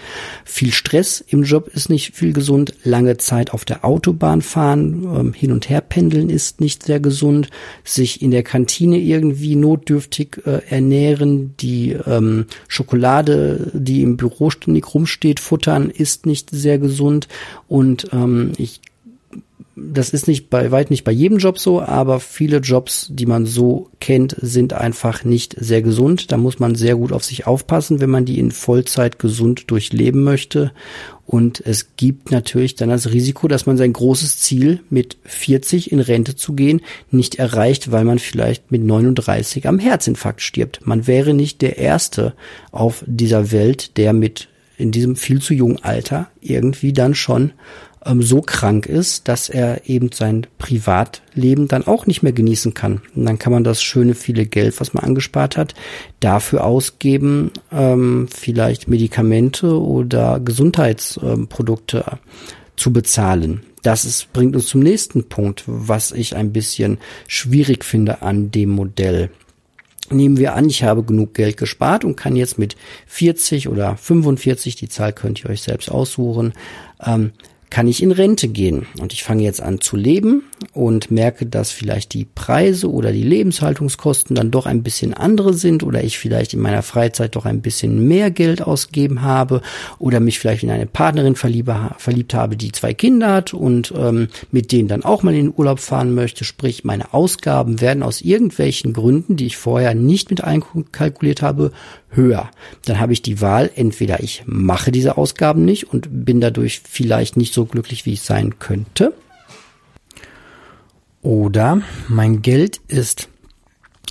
Viel Stress im Job ist nicht viel gesund. Lange Zeit auf der Autobahn fahren, ähm, hin und her pendeln ist nicht sehr gesund. Sich in der Kantine irgendwie notdürftig äh, ernähren, die ähm, Schokolade, die im Büro ständig rumsteht, futtern, ist nicht sehr gesund. Und ähm, ich das ist nicht bei weit nicht bei jedem Job so, aber viele Jobs, die man so kennt, sind einfach nicht sehr gesund. Da muss man sehr gut auf sich aufpassen, wenn man die in Vollzeit gesund durchleben möchte. Und es gibt natürlich dann das Risiko, dass man sein großes Ziel mit 40 in Rente zu gehen nicht erreicht, weil man vielleicht mit 39 am Herzinfarkt stirbt. Man wäre nicht der Erste auf dieser Welt, der mit in diesem viel zu jungen Alter irgendwie dann schon ähm, so krank ist, dass er eben sein Privatleben dann auch nicht mehr genießen kann. Und dann kann man das schöne viele Geld, was man angespart hat, dafür ausgeben, ähm, vielleicht Medikamente oder Gesundheitsprodukte ähm, zu bezahlen. Das ist, bringt uns zum nächsten Punkt, was ich ein bisschen schwierig finde an dem Modell. Nehmen wir an, ich habe genug Geld gespart und kann jetzt mit 40 oder 45, die Zahl könnt ihr euch selbst aussuchen, ähm, kann ich in Rente gehen. Und ich fange jetzt an zu leben und merke, dass vielleicht die Preise oder die Lebenshaltungskosten dann doch ein bisschen andere sind oder ich vielleicht in meiner Freizeit doch ein bisschen mehr Geld ausgeben habe oder mich vielleicht in eine Partnerin verliebe, verliebt habe, die zwei Kinder hat und ähm, mit denen dann auch mal in den Urlaub fahren möchte. Sprich, meine Ausgaben werden aus irgendwelchen Gründen, die ich vorher nicht mit einkalkuliert habe, höher. Dann habe ich die Wahl, entweder ich mache diese Ausgaben nicht und bin dadurch vielleicht nicht so glücklich, wie ich sein könnte. Oder mein Geld ist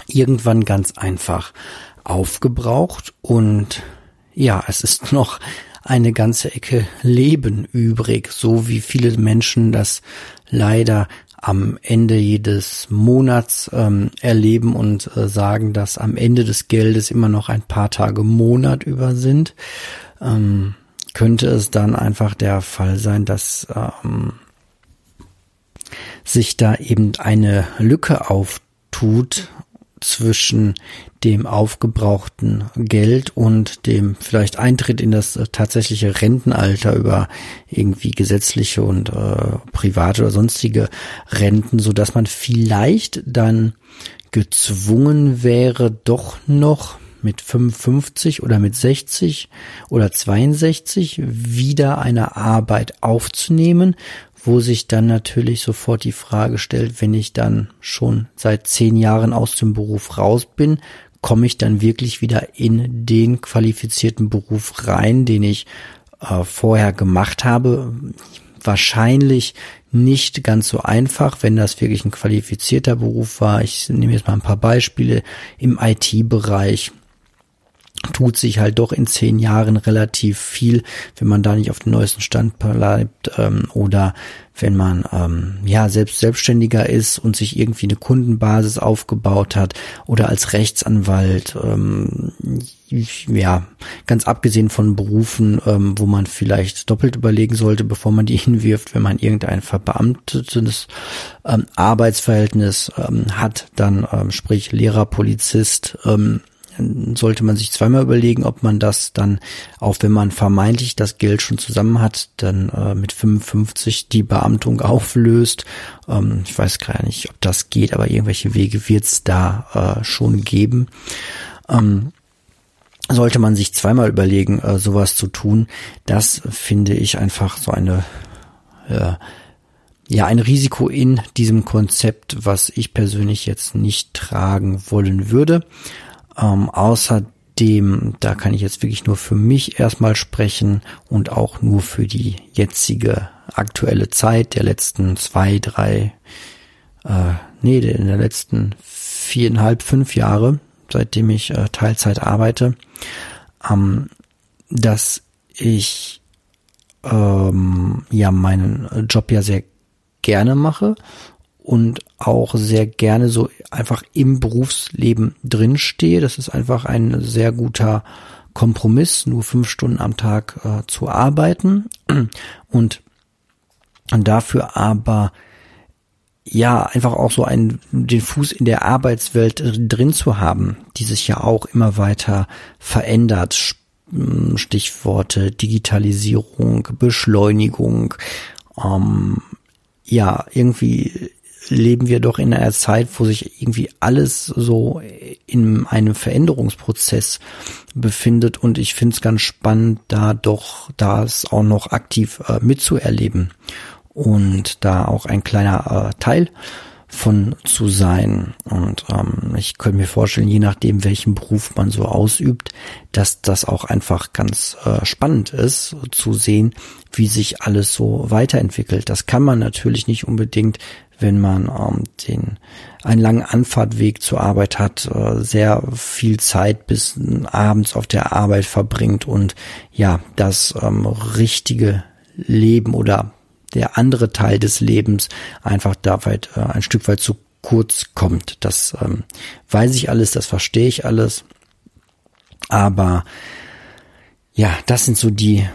irgendwann ganz einfach aufgebraucht und ja, es ist noch eine ganze Ecke Leben übrig, so wie viele Menschen das leider am Ende jedes Monats ähm, erleben und äh, sagen, dass am Ende des Geldes immer noch ein paar Tage Monat über sind, ähm, könnte es dann einfach der Fall sein, dass ähm, sich da eben eine Lücke auftut zwischen dem aufgebrauchten Geld und dem vielleicht Eintritt in das äh, tatsächliche Rentenalter über irgendwie gesetzliche und äh, private oder sonstige Renten, so dass man vielleicht dann gezwungen wäre, doch noch mit 55 oder mit 60 oder 62 wieder eine Arbeit aufzunehmen, wo sich dann natürlich sofort die Frage stellt, wenn ich dann schon seit zehn Jahren aus dem Beruf raus bin, komme ich dann wirklich wieder in den qualifizierten Beruf rein, den ich äh, vorher gemacht habe. Wahrscheinlich nicht ganz so einfach, wenn das wirklich ein qualifizierter Beruf war. Ich nehme jetzt mal ein paar Beispiele im IT-Bereich tut sich halt doch in zehn Jahren relativ viel, wenn man da nicht auf dem neuesten Stand bleibt ähm, oder wenn man ähm, ja selbst selbstständiger ist und sich irgendwie eine Kundenbasis aufgebaut hat oder als Rechtsanwalt ähm, ja ganz abgesehen von Berufen, ähm, wo man vielleicht doppelt überlegen sollte, bevor man die hinwirft, wenn man irgendein verbeamtetes ähm, Arbeitsverhältnis ähm, hat, dann ähm, sprich Lehrer, Polizist ähm, sollte man sich zweimal überlegen, ob man das dann, auch wenn man vermeintlich das Geld schon zusammen hat, dann äh, mit 55 die Beamtung auflöst. Ähm, ich weiß gar nicht, ob das geht, aber irgendwelche Wege wird es da äh, schon geben. Ähm, sollte man sich zweimal überlegen, äh, sowas zu tun. Das finde ich einfach so eine äh, ja, ein Risiko in diesem Konzept, was ich persönlich jetzt nicht tragen wollen würde. Ähm, außerdem, da kann ich jetzt wirklich nur für mich erstmal sprechen und auch nur für die jetzige aktuelle Zeit der letzten zwei, drei, äh, nee, in der letzten viereinhalb, fünf Jahre, seitdem ich äh, Teilzeit arbeite, ähm, dass ich ähm, ja meinen Job ja sehr gerne mache und auch sehr gerne so einfach im Berufsleben drinstehe. Das ist einfach ein sehr guter Kompromiss, nur fünf Stunden am Tag äh, zu arbeiten und dafür aber ja einfach auch so einen den Fuß in der Arbeitswelt drin zu haben, die sich ja auch immer weiter verändert. Stichworte Digitalisierung, Beschleunigung, ähm, ja, irgendwie leben wir doch in einer Zeit, wo sich irgendwie alles so in einem Veränderungsprozess befindet und ich finde es ganz spannend, da doch das auch noch aktiv äh, mitzuerleben und da auch ein kleiner äh, Teil von zu sein. Und ähm, ich könnte mir vorstellen, je nachdem, welchen Beruf man so ausübt, dass das auch einfach ganz äh, spannend ist zu sehen, wie sich alles so weiterentwickelt. Das kann man natürlich nicht unbedingt wenn man ähm, den einen langen Anfahrtweg zur Arbeit hat, äh, sehr viel Zeit bis abends auf der Arbeit verbringt und ja, das ähm, richtige Leben oder der andere Teil des Lebens einfach da weit äh, ein Stück weit zu kurz kommt. Das ähm, weiß ich alles, das verstehe ich alles. Aber ja, das sind so die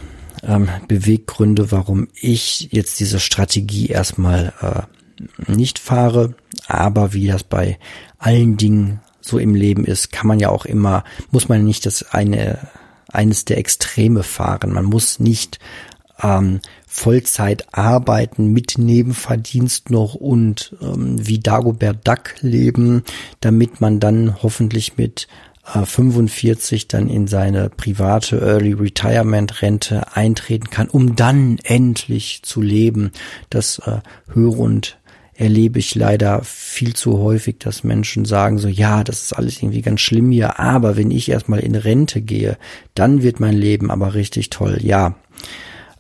ähm, Beweggründe, warum ich jetzt diese Strategie erstmal äh, nicht fahre. Aber wie das bei allen Dingen so im Leben ist, kann man ja auch immer, muss man nicht das eine, eines der Extreme fahren. Man muss nicht ähm, Vollzeit arbeiten mit Nebenverdienst noch und ähm, wie Dagobert Duck leben, damit man dann hoffentlich mit 45 äh, dann in seine private Early Retirement Rente eintreten kann, um dann endlich zu leben. Das äh, höre und erlebe ich leider viel zu häufig, dass Menschen sagen so, ja, das ist alles irgendwie ganz schlimm hier, aber wenn ich erstmal in Rente gehe, dann wird mein Leben aber richtig toll. Ja,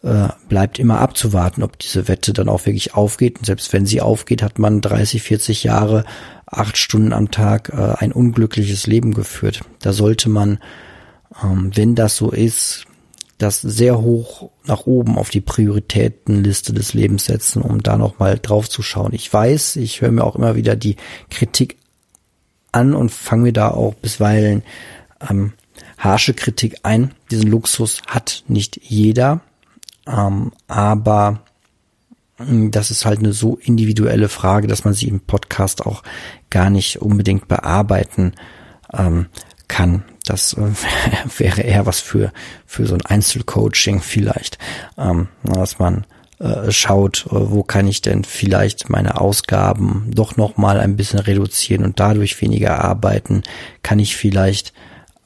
äh, bleibt immer abzuwarten, ob diese Wette dann auch wirklich aufgeht. Und selbst wenn sie aufgeht, hat man 30, 40 Jahre, acht Stunden am Tag äh, ein unglückliches Leben geführt. Da sollte man, ähm, wenn das so ist, das sehr hoch nach oben auf die Prioritätenliste des Lebens setzen, um da nochmal drauf zu schauen. Ich weiß, ich höre mir auch immer wieder die Kritik an und fange mir da auch bisweilen ähm, harsche Kritik ein. Diesen Luxus hat nicht jeder, ähm, aber hm, das ist halt eine so individuelle Frage, dass man sie im Podcast auch gar nicht unbedingt bearbeiten ähm, kann. Das äh, wäre eher was für, für so ein Einzelcoaching vielleicht, ähm, dass man äh, schaut, äh, wo kann ich denn vielleicht meine Ausgaben doch noch mal ein bisschen reduzieren und dadurch weniger arbeiten, kann ich vielleicht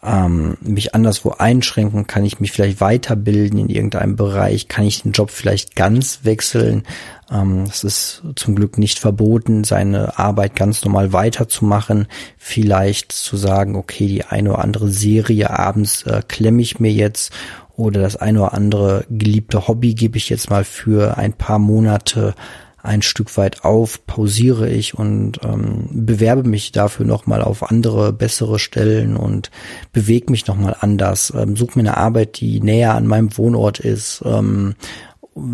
ähm, mich anderswo einschränken? Kann ich mich vielleicht weiterbilden in irgendeinem Bereich? Kann ich den Job vielleicht ganz wechseln? Ähm, es ist zum Glück nicht verboten, seine Arbeit ganz normal weiterzumachen. Vielleicht zu sagen, okay, die eine oder andere Serie abends äh, klemme ich mir jetzt oder das eine oder andere geliebte Hobby gebe ich jetzt mal für ein paar Monate ein Stück weit auf, pausiere ich und ähm, bewerbe mich dafür nochmal auf andere, bessere Stellen und bewege mich nochmal anders, ähm, suche mir eine Arbeit, die näher an meinem Wohnort ist, ähm,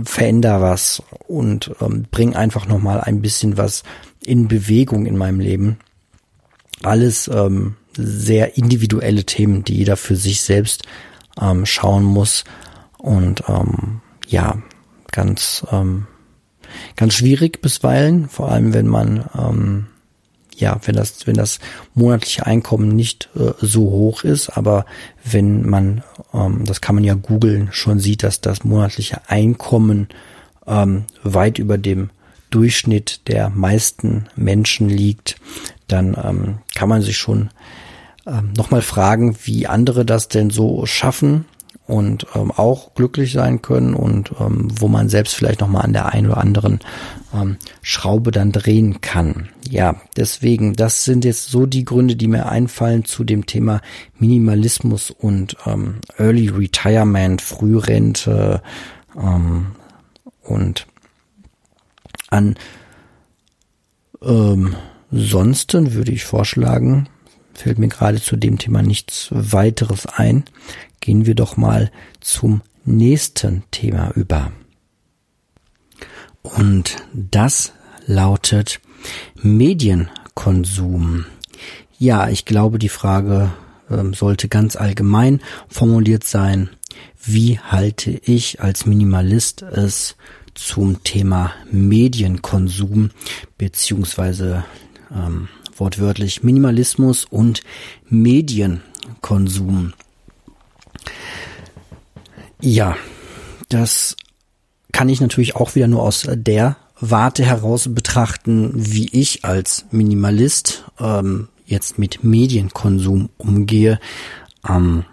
veränder was und ähm, bring einfach nochmal ein bisschen was in Bewegung in meinem Leben. Alles ähm, sehr individuelle Themen, die jeder für sich selbst ähm, schauen muss und ähm, ja, ganz ähm, ganz schwierig bisweilen, vor allem wenn man ähm, ja, wenn das, wenn das monatliche Einkommen nicht äh, so hoch ist, aber wenn man, ähm, das kann man ja googeln, schon sieht, dass das monatliche Einkommen ähm, weit über dem Durchschnitt der meisten Menschen liegt, dann ähm, kann man sich schon ähm, nochmal fragen, wie andere das denn so schaffen und ähm, auch glücklich sein können und ähm, wo man selbst vielleicht noch mal an der einen oder anderen ähm, Schraube dann drehen kann. Ja, deswegen, das sind jetzt so die Gründe, die mir einfallen zu dem Thema Minimalismus und ähm, Early Retirement, Frührente ähm, und an ähm, Sonsten würde ich vorschlagen, fällt mir gerade zu dem Thema nichts weiteres ein, gehen wir doch mal zum nächsten Thema über. Und das lautet Medienkonsum. Ja, ich glaube, die Frage ähm, sollte ganz allgemein formuliert sein. Wie halte ich als Minimalist es zum Thema Medienkonsum beziehungsweise ähm, wortwörtlich Minimalismus und Medienkonsum? Ja, das kann ich natürlich auch wieder nur aus der Warte heraus betrachten, wie ich als Minimalist ähm, jetzt mit Medienkonsum umgehe. Ähm,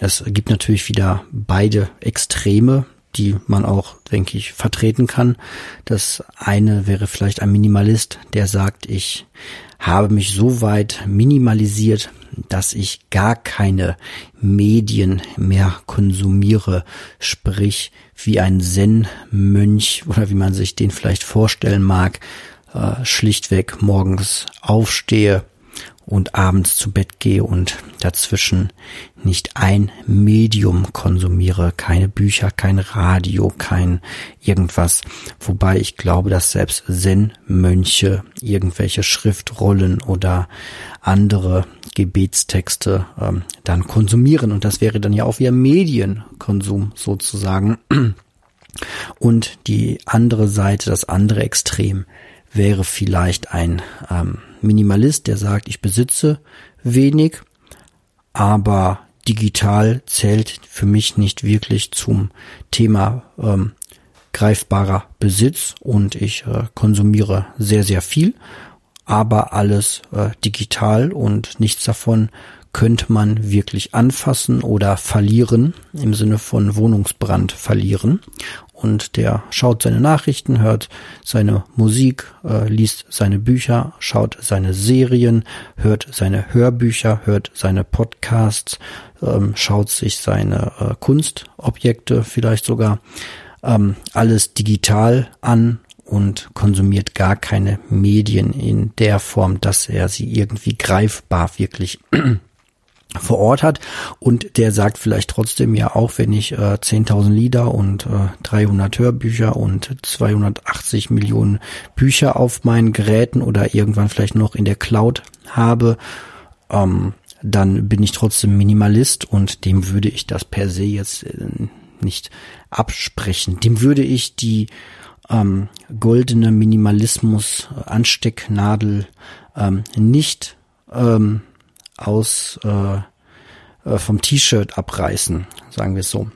es gibt natürlich wieder beide Extreme, die man auch, denke ich, vertreten kann. Das eine wäre vielleicht ein Minimalist, der sagt, ich habe mich so weit minimalisiert, dass ich gar keine Medien mehr konsumiere, sprich wie ein Zen-Mönch oder wie man sich den vielleicht vorstellen mag, äh, schlichtweg morgens aufstehe, und abends zu Bett gehe und dazwischen nicht ein Medium konsumiere, keine Bücher, kein Radio, kein irgendwas. Wobei ich glaube, dass selbst Zen-Mönche irgendwelche Schriftrollen oder andere Gebetstexte ähm, dann konsumieren. Und das wäre dann ja auch wieder Medienkonsum sozusagen. Und die andere Seite, das andere Extrem wäre vielleicht ein ähm, Minimalist, der sagt, ich besitze wenig, aber digital zählt für mich nicht wirklich zum Thema ähm, greifbarer Besitz und ich äh, konsumiere sehr, sehr viel, aber alles äh, digital und nichts davon könnte man wirklich anfassen oder verlieren, im Sinne von Wohnungsbrand verlieren. Und der schaut seine Nachrichten, hört seine Musik, äh, liest seine Bücher, schaut seine Serien, hört seine Hörbücher, hört seine Podcasts, ähm, schaut sich seine äh, Kunstobjekte vielleicht sogar ähm, alles digital an und konsumiert gar keine Medien in der Form, dass er sie irgendwie greifbar wirklich vor Ort hat und der sagt vielleicht trotzdem ja auch, wenn ich äh, 10.000 Lieder und äh, 300 Hörbücher und 280 Millionen Bücher auf meinen Geräten oder irgendwann vielleicht noch in der Cloud habe, ähm, dann bin ich trotzdem Minimalist und dem würde ich das per se jetzt äh, nicht absprechen. Dem würde ich die ähm, goldene Minimalismus Anstecknadel ähm, nicht ähm, aus äh, äh, vom T-Shirt abreißen, sagen wir es so.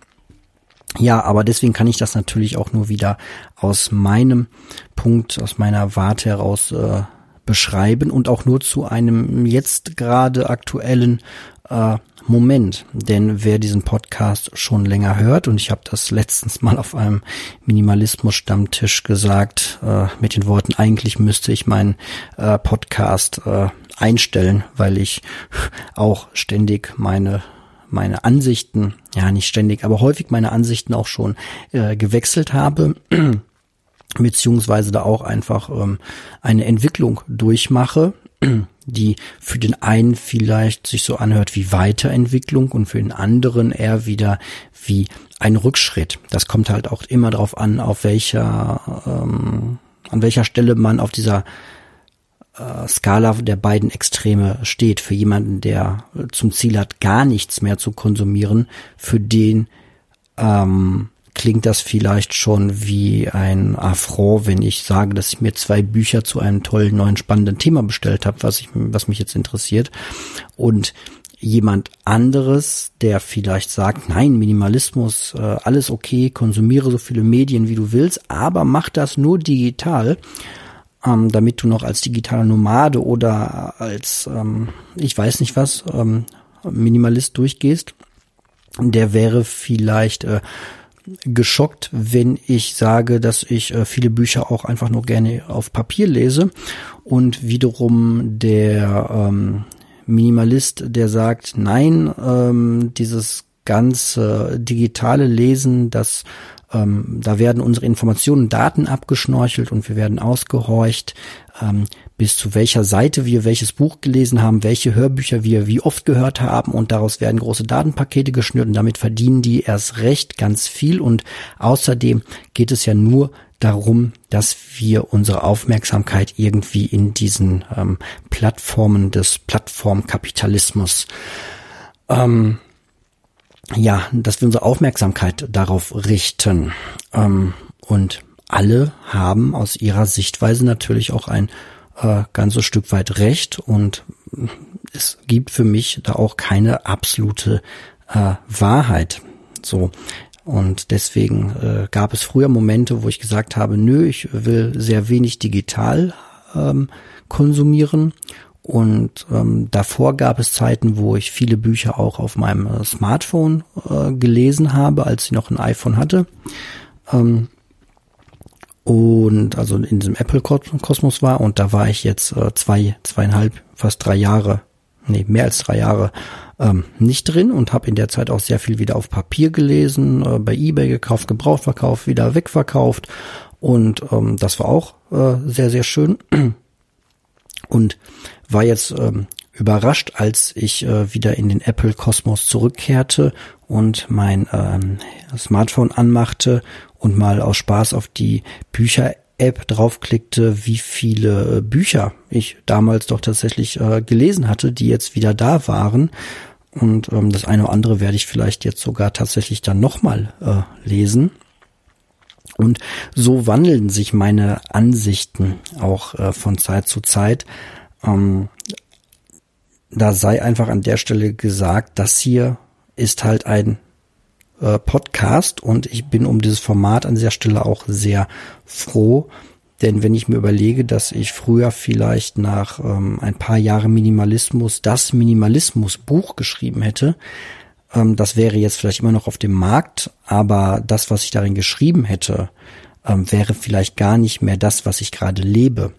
Ja, aber deswegen kann ich das natürlich auch nur wieder aus meinem Punkt, aus meiner Warte heraus äh, beschreiben und auch nur zu einem jetzt gerade aktuellen äh, Moment. Denn wer diesen Podcast schon länger hört, und ich habe das letztens mal auf einem Minimalismus-Stammtisch gesagt, äh, mit den Worten, eigentlich müsste ich meinen äh, Podcast äh, einstellen, weil ich auch ständig meine meine Ansichten, ja nicht ständig, aber häufig meine Ansichten auch schon äh, gewechselt habe beziehungsweise da auch einfach ähm, eine Entwicklung durchmache, die für den einen vielleicht sich so anhört wie Weiterentwicklung und für den anderen eher wieder wie ein Rückschritt. Das kommt halt auch immer darauf an, auf welcher ähm, an welcher Stelle man auf dieser äh, Skala der beiden Extreme steht. Für jemanden, der zum Ziel hat, gar nichts mehr zu konsumieren, für den ähm, klingt das vielleicht schon wie ein Affront, wenn ich sage, dass ich mir zwei Bücher zu einem tollen, neuen, spannenden Thema bestellt habe, was, ich, was mich jetzt interessiert. Und jemand anderes, der vielleicht sagt, nein, Minimalismus, äh, alles okay, konsumiere so viele Medien, wie du willst, aber mach das nur digital, ähm, damit du noch als digitaler Nomade oder als, ähm, ich weiß nicht was, ähm, Minimalist durchgehst, der wäre vielleicht äh, geschockt, wenn ich sage, dass ich äh, viele Bücher auch einfach nur gerne auf Papier lese. Und wiederum der ähm, Minimalist, der sagt, nein, ähm, dieses ganze digitale Lesen, das ähm, da werden unsere Informationen, Daten abgeschnorchelt und wir werden ausgehorcht, ähm, bis zu welcher Seite wir welches Buch gelesen haben, welche Hörbücher wir wie oft gehört haben und daraus werden große Datenpakete geschnürt und damit verdienen die erst recht ganz viel. Und außerdem geht es ja nur darum, dass wir unsere Aufmerksamkeit irgendwie in diesen ähm, Plattformen des Plattformkapitalismus ähm, ja, dass wir unsere Aufmerksamkeit darauf richten. Ähm, und alle haben aus ihrer Sichtweise natürlich auch ein äh, ganzes Stück weit recht und es gibt für mich da auch keine absolute äh, Wahrheit. So. Und deswegen äh, gab es früher Momente, wo ich gesagt habe, nö, ich will sehr wenig digital ähm, konsumieren und ähm, davor gab es Zeiten, wo ich viele Bücher auch auf meinem äh, Smartphone äh, gelesen habe, als ich noch ein iPhone hatte. Ähm, und also in diesem Apple-Kosmos war. Und da war ich jetzt äh, zwei, zweieinhalb, fast drei Jahre, nee, mehr als drei Jahre ähm, nicht drin und habe in der Zeit auch sehr viel wieder auf Papier gelesen, äh, bei eBay gekauft, gebraucht verkauft, wieder wegverkauft. Und ähm, das war auch äh, sehr, sehr schön und war jetzt ähm, überrascht, als ich äh, wieder in den Apple Kosmos zurückkehrte und mein ähm, Smartphone anmachte und mal aus Spaß auf die Bücher App draufklickte, wie viele äh, Bücher ich damals doch tatsächlich äh, gelesen hatte, die jetzt wieder da waren. Und ähm, das eine oder andere werde ich vielleicht jetzt sogar tatsächlich dann nochmal äh, lesen. Und so wandeln sich meine Ansichten auch äh, von Zeit zu Zeit. Ähm, da sei einfach an der Stelle gesagt, das hier ist halt ein äh, Podcast und ich bin um dieses Format an dieser Stelle auch sehr froh. Denn wenn ich mir überlege, dass ich früher vielleicht nach ähm, ein paar Jahren Minimalismus das Minimalismus-Buch geschrieben hätte, ähm, das wäre jetzt vielleicht immer noch auf dem Markt, aber das, was ich darin geschrieben hätte, ähm, wäre vielleicht gar nicht mehr das, was ich gerade lebe.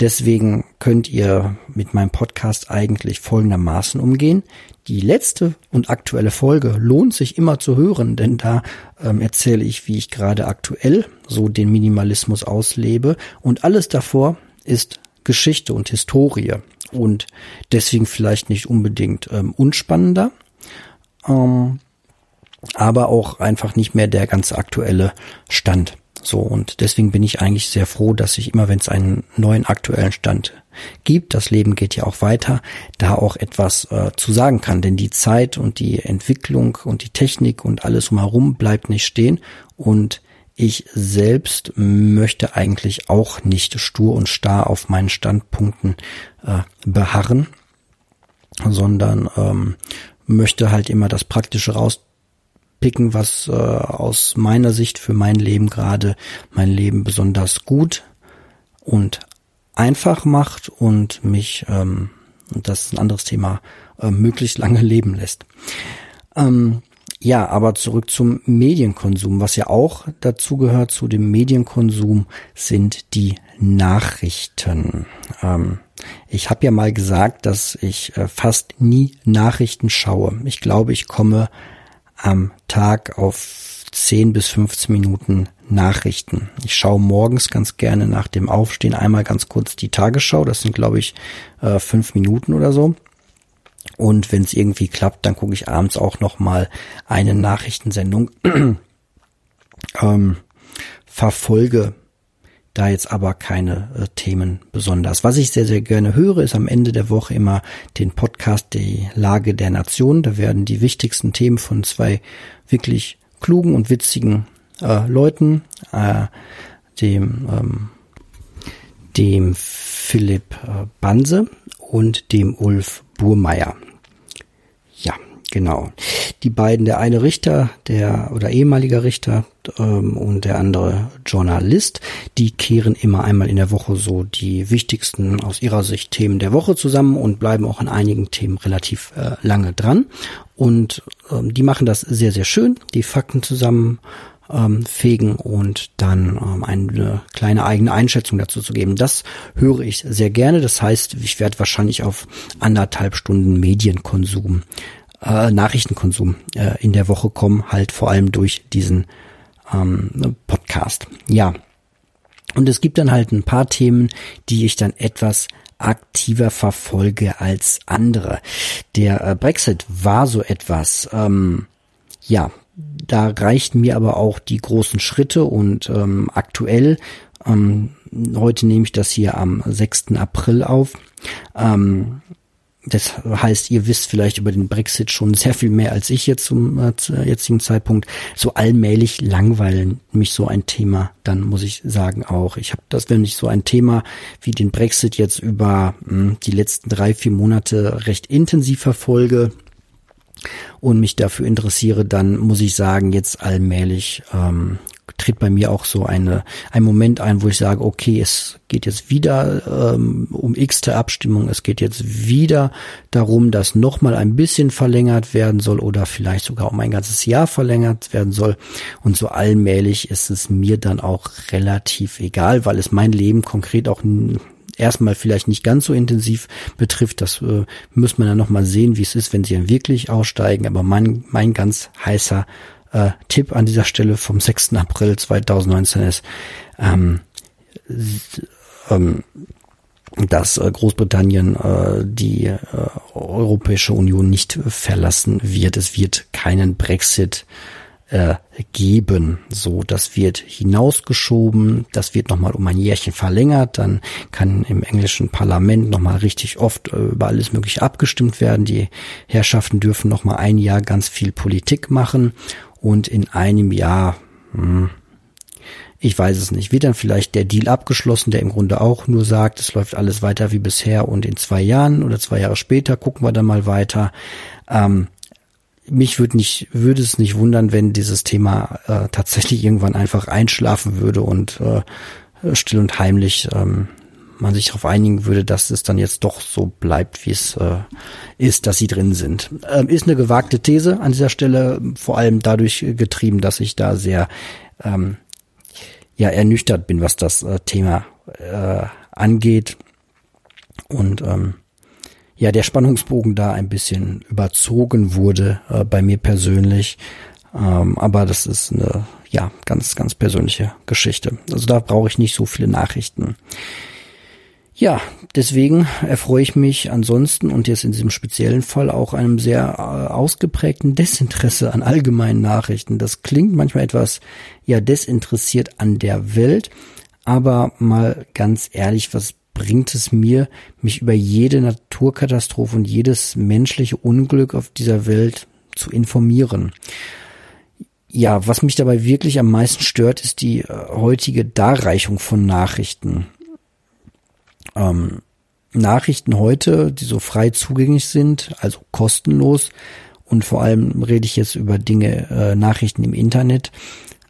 Deswegen könnt ihr mit meinem Podcast eigentlich folgendermaßen umgehen. Die letzte und aktuelle Folge lohnt sich immer zu hören, denn da ähm, erzähle ich, wie ich gerade aktuell so den Minimalismus auslebe und alles davor ist Geschichte und Historie und deswegen vielleicht nicht unbedingt ähm, unspannender, ähm, aber auch einfach nicht mehr der ganz aktuelle Stand. So, und deswegen bin ich eigentlich sehr froh, dass ich immer, wenn es einen neuen aktuellen Stand gibt, das Leben geht ja auch weiter, da auch etwas äh, zu sagen kann. Denn die Zeit und die Entwicklung und die Technik und alles umherum bleibt nicht stehen. Und ich selbst möchte eigentlich auch nicht stur und starr auf meinen Standpunkten äh, beharren, sondern ähm, möchte halt immer das Praktische rauspicken, was äh, aus meiner Sicht für mein Leben gerade mein Leben besonders gut und einfach macht und mich ähm, und das ist ein anderes Thema, äh, möglichst lange leben lässt. Ähm, ja, aber zurück zum Medienkonsum. Was ja auch dazu gehört zu dem Medienkonsum sind die Nachrichten. Ähm, ich habe ja mal gesagt, dass ich äh, fast nie Nachrichten schaue. Ich glaube, ich komme am Tag auf 10 bis 15 Minuten Nachrichten. Ich schaue morgens ganz gerne nach dem Aufstehen einmal ganz kurz die Tagesschau. Das sind, glaube ich, äh, fünf Minuten oder so. Und wenn es irgendwie klappt, dann gucke ich abends auch noch mal eine Nachrichtensendung. ähm, verfolge da jetzt aber keine äh, Themen besonders. Was ich sehr, sehr gerne höre, ist am Ende der Woche immer den Podcast Die Lage der Nation. Da werden die wichtigsten Themen von zwei wirklich klugen und witzigen äh, Leuten, äh, dem, ähm, dem Philipp äh, Banse und dem Ulf Burmeier. Genau. Die beiden, der eine Richter, der oder ehemaliger Richter ähm, und der andere Journalist, die kehren immer einmal in der Woche so die wichtigsten aus ihrer Sicht Themen der Woche zusammen und bleiben auch an einigen Themen relativ äh, lange dran. Und ähm, die machen das sehr, sehr schön, die Fakten zusammen ähm, fegen und dann ähm, eine kleine eigene Einschätzung dazu zu geben. Das höre ich sehr gerne. Das heißt, ich werde wahrscheinlich auf anderthalb Stunden Medienkonsum, äh, Nachrichtenkonsum äh, in der Woche kommen, halt vor allem durch diesen ähm, Podcast. Ja. Und es gibt dann halt ein paar Themen, die ich dann etwas aktiver verfolge als andere. Der äh, Brexit war so etwas, ähm, ja, da reichten mir aber auch die großen Schritte und ähm, aktuell, ähm, heute nehme ich das hier am 6. April auf, ähm, das heißt, ihr wisst vielleicht über den Brexit schon sehr viel mehr als ich jetzt zum äh, jetzigen Zeitpunkt. So allmählich langweilen mich so ein Thema, dann muss ich sagen auch. Ich habe das, wenn ich so ein Thema wie den Brexit jetzt über mh, hm, die letzten drei, vier Monate recht intensiv verfolge, und mich dafür interessiere, dann muss ich sagen, jetzt allmählich ähm, tritt bei mir auch so eine ein Moment ein, wo ich sage, okay, es geht jetzt wieder ähm, um x-te Abstimmung, es geht jetzt wieder darum, dass nochmal ein bisschen verlängert werden soll oder vielleicht sogar um ein ganzes Jahr verlängert werden soll. Und so allmählich ist es mir dann auch relativ egal, weil es mein Leben konkret auch erstmal vielleicht nicht ganz so intensiv betrifft. Das äh, muss man dann nochmal sehen, wie es ist, wenn sie dann wirklich aussteigen. Aber mein, mein ganz heißer äh, Tipp an dieser Stelle vom 6. April 2019 ist, ähm, ähm, dass äh, Großbritannien äh, die äh, Europäische Union nicht verlassen wird. Es wird keinen Brexit äh, geben. So, das wird hinausgeschoben, das wird nochmal um ein Jährchen verlängert, dann kann im englischen Parlament nochmal richtig oft äh, über alles mögliche abgestimmt werden. Die Herrschaften dürfen nochmal ein Jahr ganz viel Politik machen und in einem Jahr, hm, ich weiß es nicht, wird dann vielleicht der Deal abgeschlossen, der im Grunde auch nur sagt, es läuft alles weiter wie bisher und in zwei Jahren oder zwei Jahre später gucken wir dann mal weiter. Ähm, mich würde nicht, würde es nicht wundern, wenn dieses Thema äh, tatsächlich irgendwann einfach einschlafen würde und äh, still und heimlich ähm, man sich darauf einigen würde, dass es dann jetzt doch so bleibt, wie es äh, ist, dass sie drin sind. Ähm, ist eine gewagte These an dieser Stelle, vor allem dadurch getrieben, dass ich da sehr ähm, ja ernüchtert bin, was das äh, Thema äh, angeht. Und ähm, ja der Spannungsbogen da ein bisschen überzogen wurde äh, bei mir persönlich. Ähm, aber das ist eine ja ganz ganz persönliche Geschichte. Also da brauche ich nicht so viele Nachrichten. Ja, deswegen erfreue ich mich ansonsten und jetzt in diesem speziellen Fall auch einem sehr äh, ausgeprägten Desinteresse an allgemeinen Nachrichten. Das klingt manchmal etwas ja desinteressiert an der Welt, aber mal ganz ehrlich, was bringt es mir, mich über jede Naturkatastrophe und jedes menschliche Unglück auf dieser Welt zu informieren. Ja, was mich dabei wirklich am meisten stört, ist die äh, heutige Darreichung von Nachrichten. Ähm, Nachrichten heute, die so frei zugänglich sind, also kostenlos, und vor allem rede ich jetzt über Dinge, äh, Nachrichten im Internet,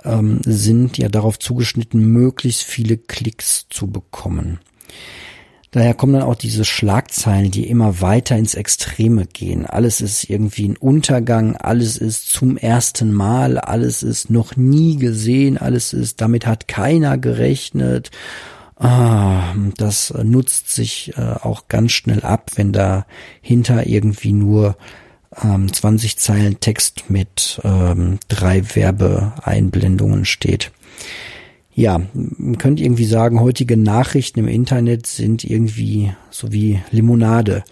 ähm, sind ja darauf zugeschnitten, möglichst viele Klicks zu bekommen. Daher kommen dann auch diese Schlagzeilen, die immer weiter ins Extreme gehen. Alles ist irgendwie ein Untergang, alles ist zum ersten Mal, alles ist noch nie gesehen, alles ist, damit hat keiner gerechnet. Ah, das nutzt sich äh, auch ganz schnell ab, wenn da hinter irgendwie nur ähm, 20 Zeilen Text mit ähm, drei Werbeeinblendungen steht. Ja, man könnte irgendwie sagen, heutige Nachrichten im Internet sind irgendwie so wie Limonade.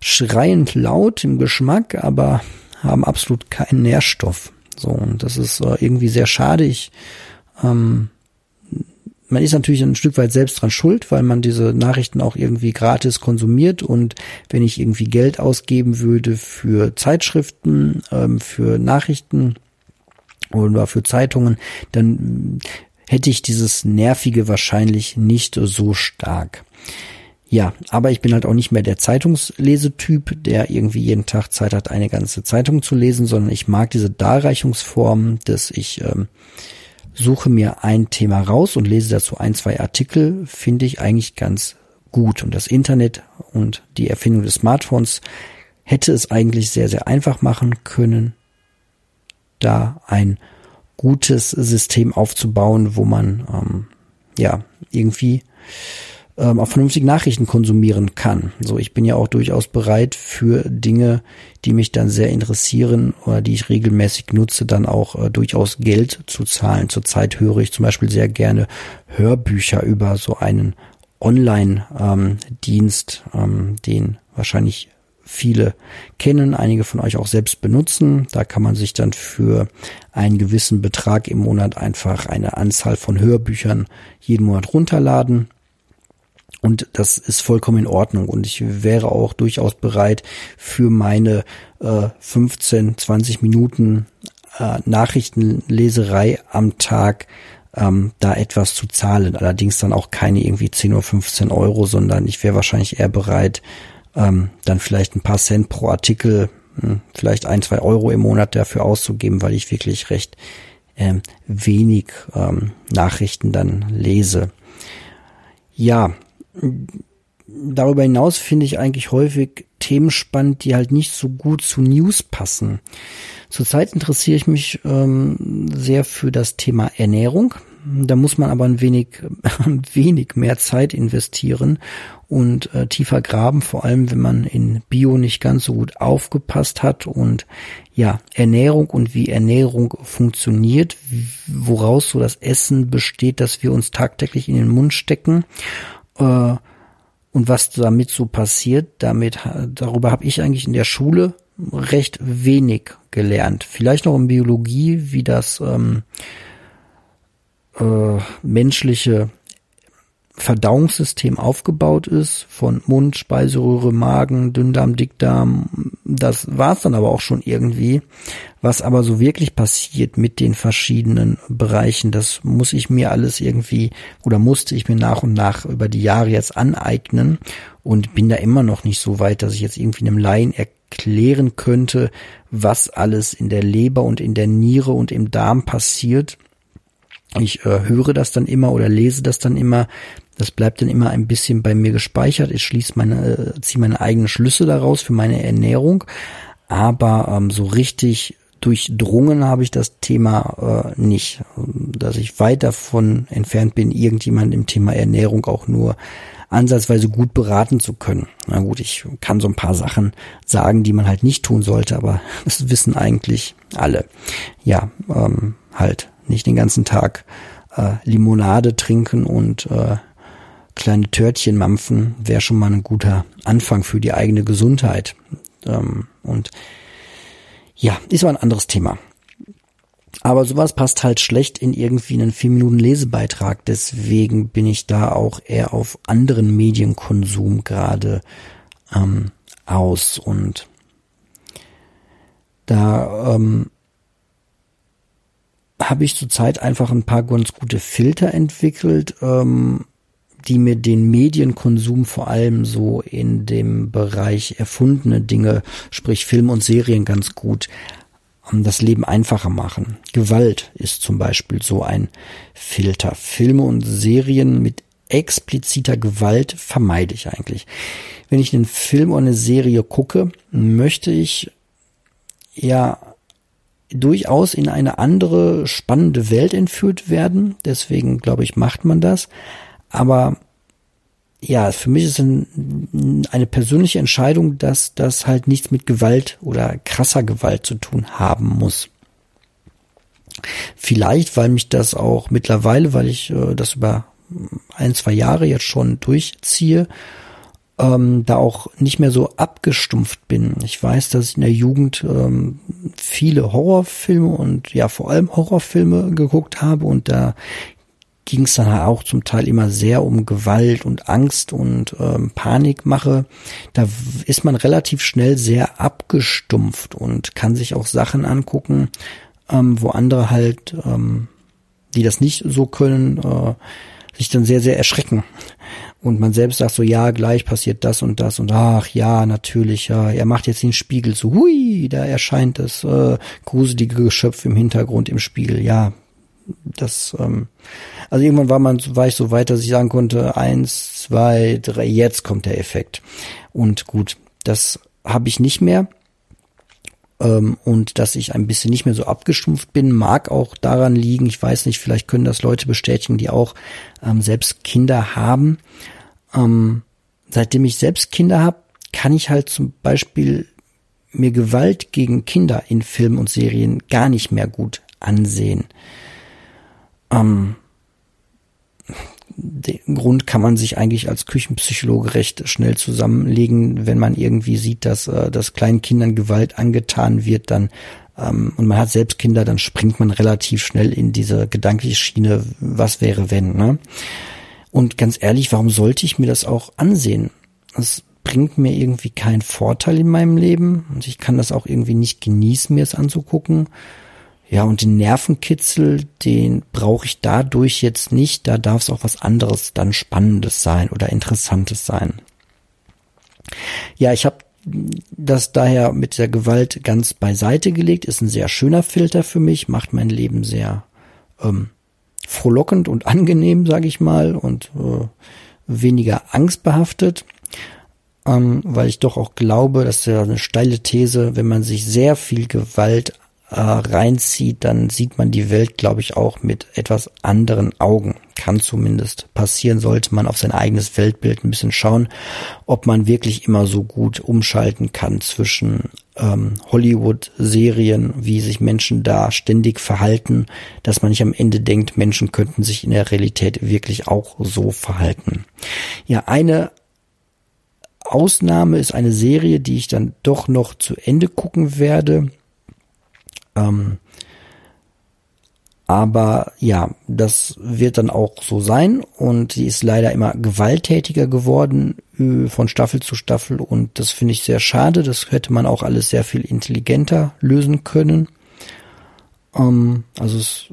Schreiend laut im Geschmack, aber haben absolut keinen Nährstoff. So, und das ist äh, irgendwie sehr schade. Ich, ähm, man ist natürlich ein Stück weit selbst dran schuld, weil man diese Nachrichten auch irgendwie gratis konsumiert und wenn ich irgendwie Geld ausgeben würde für Zeitschriften, ähm, für Nachrichten oder für Zeitungen, dann hätte ich dieses Nervige wahrscheinlich nicht so stark. Ja, aber ich bin halt auch nicht mehr der Zeitungslesetyp, der irgendwie jeden Tag Zeit hat, eine ganze Zeitung zu lesen, sondern ich mag diese Darreichungsform, dass ich ähm, suche mir ein Thema raus und lese dazu ein, zwei Artikel, finde ich eigentlich ganz gut. Und das Internet und die Erfindung des Smartphones hätte es eigentlich sehr, sehr einfach machen können, da ein gutes System aufzubauen, wo man ähm, ja irgendwie ähm, auch vernünftig Nachrichten konsumieren kann. So, ich bin ja auch durchaus bereit für Dinge, die mich dann sehr interessieren oder die ich regelmäßig nutze, dann auch äh, durchaus Geld zu zahlen. Zurzeit höre ich zum Beispiel sehr gerne Hörbücher über so einen Online-Dienst, ähm, ähm, den wahrscheinlich viele kennen, einige von euch auch selbst benutzen. Da kann man sich dann für einen gewissen Betrag im Monat einfach eine Anzahl von Hörbüchern jeden Monat runterladen. Und das ist vollkommen in Ordnung. Und ich wäre auch durchaus bereit, für meine äh, 15, 20 Minuten äh, Nachrichtenleserei am Tag ähm, da etwas zu zahlen. Allerdings dann auch keine irgendwie 10 oder 15 Euro, sondern ich wäre wahrscheinlich eher bereit, ähm, dann vielleicht ein paar Cent pro Artikel, hm, vielleicht ein, zwei Euro im Monat dafür auszugeben, weil ich wirklich recht ähm, wenig ähm, Nachrichten dann lese. Ja, darüber hinaus finde ich eigentlich häufig Themen spannend, die halt nicht so gut zu News passen. Zurzeit interessiere ich mich ähm, sehr für das Thema Ernährung. Da muss man aber ein wenig, ein wenig mehr Zeit investieren und äh, tiefer graben, vor allem wenn man in Bio nicht ganz so gut aufgepasst hat und ja, Ernährung und wie Ernährung funktioniert, woraus so das Essen besteht, das wir uns tagtäglich in den Mund stecken äh, und was damit so passiert, damit darüber habe ich eigentlich in der Schule recht wenig gelernt. Vielleicht noch in Biologie, wie das ähm, äh, menschliche Verdauungssystem aufgebaut ist, von Mund, Speiseröhre, Magen, Dünndarm, Dickdarm. Das war's dann aber auch schon irgendwie. Was aber so wirklich passiert mit den verschiedenen Bereichen, das muss ich mir alles irgendwie oder musste ich mir nach und nach über die Jahre jetzt aneignen und bin da immer noch nicht so weit, dass ich jetzt irgendwie einem Laien erklären könnte, was alles in der Leber und in der Niere und im Darm passiert. Ich äh, höre das dann immer oder lese das dann immer, das bleibt dann immer ein bisschen bei mir gespeichert. Ich schließe meine, äh, ziehe meine eigenen Schlüsse daraus für meine Ernährung. Aber ähm, so richtig durchdrungen habe ich das Thema äh, nicht. Dass ich weit davon entfernt bin, irgendjemand im Thema Ernährung auch nur ansatzweise gut beraten zu können. Na gut, ich kann so ein paar Sachen sagen, die man halt nicht tun sollte, aber das wissen eigentlich alle. Ja, ähm, halt nicht den ganzen Tag äh, Limonade trinken und äh, kleine Törtchen mampfen wäre schon mal ein guter Anfang für die eigene Gesundheit. Ähm, und ja, ist aber ein anderes Thema. Aber sowas passt halt schlecht in irgendwie einen vier Minuten Lesebeitrag. Deswegen bin ich da auch eher auf anderen Medienkonsum gerade ähm, aus. Und da ähm, habe ich zurzeit einfach ein paar ganz gute Filter entwickelt, ähm, die mir den Medienkonsum vor allem so in dem Bereich erfundene Dinge, sprich Film und Serien ganz gut ähm, das Leben einfacher machen. Gewalt ist zum Beispiel so ein Filter. Filme und Serien mit expliziter Gewalt vermeide ich eigentlich. Wenn ich einen Film oder eine Serie gucke, möchte ich ja durchaus in eine andere spannende Welt entführt werden. Deswegen glaube ich, macht man das. Aber ja, für mich ist ein, eine persönliche Entscheidung, dass das halt nichts mit Gewalt oder krasser Gewalt zu tun haben muss. Vielleicht, weil mich das auch mittlerweile, weil ich äh, das über ein, zwei Jahre jetzt schon durchziehe, ähm, da auch nicht mehr so abgestumpft bin. Ich weiß, dass ich in der Jugend ähm, viele Horrorfilme und ja vor allem Horrorfilme geguckt habe und da ging es dann halt auch zum Teil immer sehr um Gewalt und Angst und ähm, Panikmache. Da ist man relativ schnell sehr abgestumpft und kann sich auch Sachen angucken, ähm, wo andere halt, ähm, die das nicht so können, äh, sich dann sehr, sehr erschrecken. Und man selbst sagt so, ja, gleich passiert das und das und ach ja, natürlich, ja, er macht jetzt den Spiegel so, hui, da erscheint das äh, gruselige Geschöpf im Hintergrund im Spiegel. Ja, das, ähm, also irgendwann war man, war ich so weit, dass ich sagen konnte, eins, zwei, drei, jetzt kommt der Effekt. Und gut, das habe ich nicht mehr. Ähm, und dass ich ein bisschen nicht mehr so abgestumpft bin, mag auch daran liegen, ich weiß nicht, vielleicht können das Leute bestätigen, die auch ähm, selbst Kinder haben. Ähm, seitdem ich selbst Kinder habe, kann ich halt zum Beispiel mir Gewalt gegen Kinder in Filmen und Serien gar nicht mehr gut ansehen. Ähm, den Grund kann man sich eigentlich als Küchenpsychologe recht schnell zusammenlegen, wenn man irgendwie sieht, dass, äh, dass kleinen Kindern Gewalt angetan wird, dann ähm, und man hat selbst Kinder, dann springt man relativ schnell in diese gedankliche Schiene, was wäre wenn, ne? Und ganz ehrlich, warum sollte ich mir das auch ansehen? Das bringt mir irgendwie keinen Vorteil in meinem Leben und ich kann das auch irgendwie nicht genießen, mir es anzugucken. Ja, und den Nervenkitzel, den brauche ich dadurch jetzt nicht. Da darf es auch was anderes dann Spannendes sein oder Interessantes sein. Ja, ich habe das daher mit der Gewalt ganz beiseite gelegt. Ist ein sehr schöner Filter für mich, macht mein Leben sehr ähm, frohlockend und angenehm, sage ich mal, und äh, weniger angstbehaftet. Ähm, weil ich doch auch glaube, dass ja eine steile These, wenn man sich sehr viel Gewalt äh, reinzieht, dann sieht man die Welt, glaube ich, auch mit etwas anderen Augen. Kann zumindest passieren, sollte man auf sein eigenes Weltbild ein bisschen schauen, ob man wirklich immer so gut umschalten kann zwischen ähm, Hollywood-Serien, wie sich Menschen da ständig verhalten, dass man nicht am Ende denkt, Menschen könnten sich in der Realität wirklich auch so verhalten. Ja, eine Ausnahme ist eine Serie, die ich dann doch noch zu Ende gucken werde. Ähm, aber ja, das wird dann auch so sein und sie ist leider immer gewalttätiger geworden äh, von Staffel zu Staffel und das finde ich sehr schade. Das hätte man auch alles sehr viel intelligenter lösen können. Ähm, also es,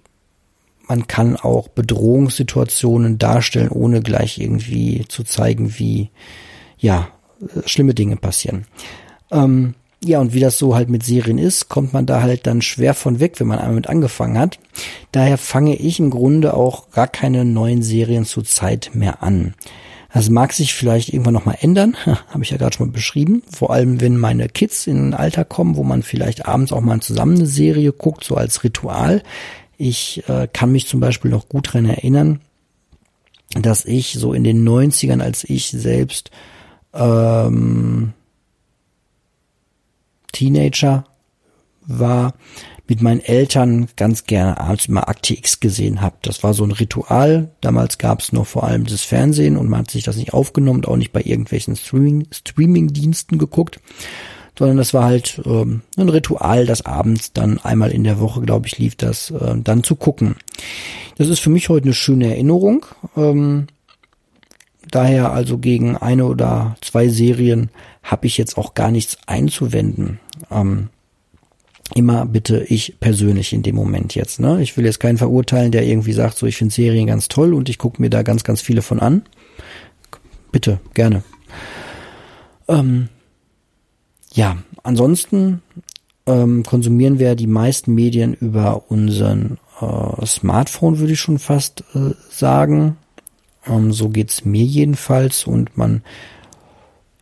man kann auch Bedrohungssituationen darstellen, ohne gleich irgendwie zu zeigen, wie ja schlimme Dinge passieren. Ähm, ja, und wie das so halt mit Serien ist, kommt man da halt dann schwer von weg, wenn man einmal mit angefangen hat. Daher fange ich im Grunde auch gar keine neuen Serien zur Zeit mehr an. Das mag sich vielleicht irgendwann nochmal ändern, habe ich ja gerade schon mal beschrieben. Vor allem, wenn meine Kids in ein Alter kommen, wo man vielleicht abends auch mal zusammen eine Serie guckt, so als Ritual. Ich äh, kann mich zum Beispiel noch gut dran erinnern, dass ich so in den 90ern, als ich selbst ähm, Teenager war, mit meinen Eltern ganz gerne abends immer Akte X gesehen habe. Das war so ein Ritual. Damals gab es noch vor allem das Fernsehen und man hat sich das nicht aufgenommen und auch nicht bei irgendwelchen Streaming, Streaming-Diensten geguckt, sondern das war halt ähm, ein Ritual, das abends dann einmal in der Woche, glaube ich, lief das äh, dann zu gucken. Das ist für mich heute eine schöne Erinnerung. Ähm, daher also gegen eine oder zwei Serien habe ich jetzt auch gar nichts einzuwenden. Ähm, immer bitte ich persönlich in dem Moment jetzt. Ne? Ich will jetzt keinen verurteilen, der irgendwie sagt, so ich finde Serien ganz toll und ich gucke mir da ganz, ganz viele von an. Bitte, gerne. Ähm, ja, ansonsten ähm, konsumieren wir die meisten Medien über unseren äh, Smartphone, würde ich schon fast äh, sagen. Ähm, so geht's mir jedenfalls und man,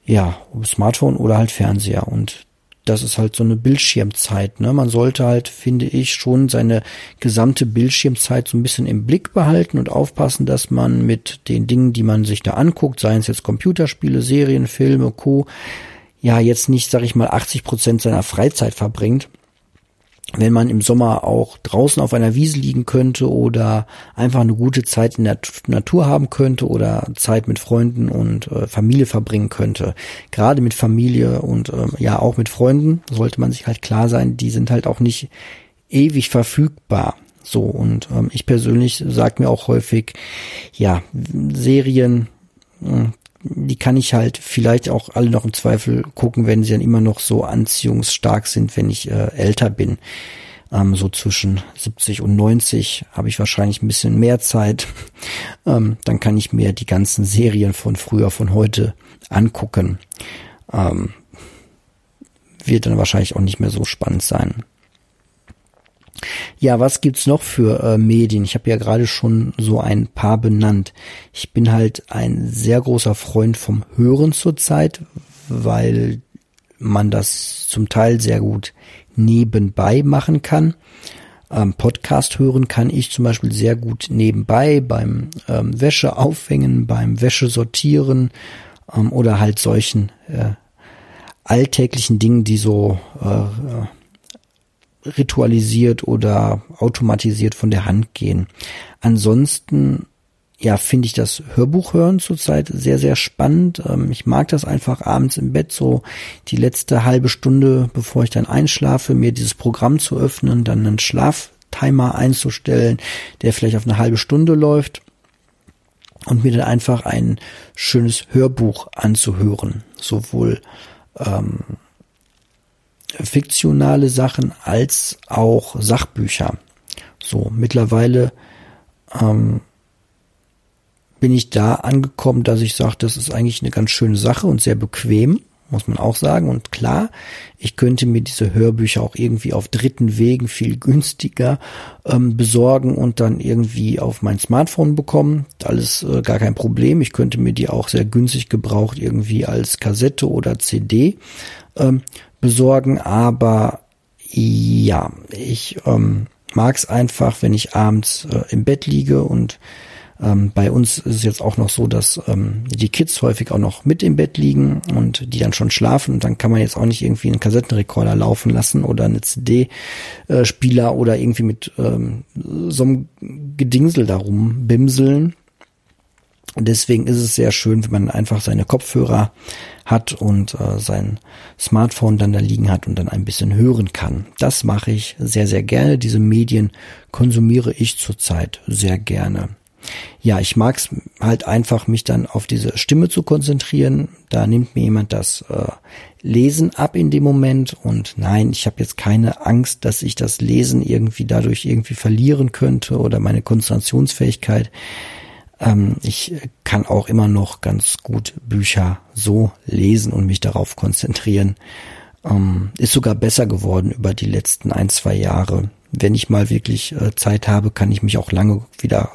ja, Smartphone oder halt Fernseher und das ist halt so eine Bildschirmzeit. Ne? Man sollte halt, finde ich, schon seine gesamte Bildschirmzeit so ein bisschen im Blick behalten und aufpassen, dass man mit den Dingen, die man sich da anguckt, seien es jetzt Computerspiele, Serien, Filme, Co., ja jetzt nicht, sag ich mal, 80 Prozent seiner Freizeit verbringt wenn man im Sommer auch draußen auf einer Wiese liegen könnte oder einfach eine gute Zeit in der Natur haben könnte oder Zeit mit Freunden und äh, Familie verbringen könnte. Gerade mit Familie und ähm, ja auch mit Freunden sollte man sich halt klar sein, die sind halt auch nicht ewig verfügbar. So und ähm, ich persönlich sage mir auch häufig, ja, Serien, hm, die kann ich halt vielleicht auch alle noch im Zweifel gucken, wenn sie dann immer noch so anziehungsstark sind, wenn ich äh, älter bin. Ähm, so zwischen 70 und 90 habe ich wahrscheinlich ein bisschen mehr Zeit. ähm, dann kann ich mir die ganzen Serien von früher, von heute angucken. Ähm, wird dann wahrscheinlich auch nicht mehr so spannend sein. Ja, was gibt's noch für äh, Medien? Ich habe ja gerade schon so ein paar benannt. Ich bin halt ein sehr großer Freund vom Hören zurzeit, weil man das zum Teil sehr gut nebenbei machen kann. Ähm, Podcast hören kann ich zum Beispiel sehr gut nebenbei beim ähm, Wäsche aufhängen, beim Wäsche sortieren ähm, oder halt solchen äh, alltäglichen Dingen, die so äh, ritualisiert oder automatisiert von der Hand gehen. Ansonsten ja, finde ich das Hörbuch hören zurzeit sehr, sehr spannend. Ähm, ich mag das einfach abends im Bett so die letzte halbe Stunde, bevor ich dann einschlafe, mir dieses Programm zu öffnen, dann einen Schlaftimer einzustellen, der vielleicht auf eine halbe Stunde läuft und mir dann einfach ein schönes Hörbuch anzuhören. Sowohl ähm, fiktionale Sachen als auch Sachbücher. So, mittlerweile ähm, bin ich da angekommen, dass ich sage, das ist eigentlich eine ganz schöne Sache und sehr bequem, muss man auch sagen. Und klar, ich könnte mir diese Hörbücher auch irgendwie auf dritten Wegen viel günstiger ähm, besorgen und dann irgendwie auf mein Smartphone bekommen. Alles äh, gar kein Problem. Ich könnte mir die auch sehr günstig gebraucht irgendwie als Kassette oder CD ähm, besorgen, aber ja, ich ähm, mag es einfach, wenn ich abends äh, im Bett liege und ähm, bei uns ist es jetzt auch noch so, dass ähm, die Kids häufig auch noch mit im Bett liegen und die dann schon schlafen und dann kann man jetzt auch nicht irgendwie einen Kassettenrekorder laufen lassen oder eine CD-Spieler äh, oder irgendwie mit ähm, so einem Gedingsel darum bimseln. Deswegen ist es sehr schön, wenn man einfach seine Kopfhörer hat und äh, sein Smartphone dann da liegen hat und dann ein bisschen hören kann. Das mache ich sehr, sehr gerne. Diese Medien konsumiere ich zurzeit sehr gerne. Ja, ich mag es halt einfach, mich dann auf diese Stimme zu konzentrieren. Da nimmt mir jemand das äh, Lesen ab in dem Moment. Und nein, ich habe jetzt keine Angst, dass ich das Lesen irgendwie dadurch irgendwie verlieren könnte oder meine Konzentrationsfähigkeit. Ähm, ich kann auch immer noch ganz gut Bücher so lesen und mich darauf konzentrieren. Ähm, ist sogar besser geworden über die letzten ein, zwei Jahre. Wenn ich mal wirklich äh, Zeit habe, kann ich mich auch lange wieder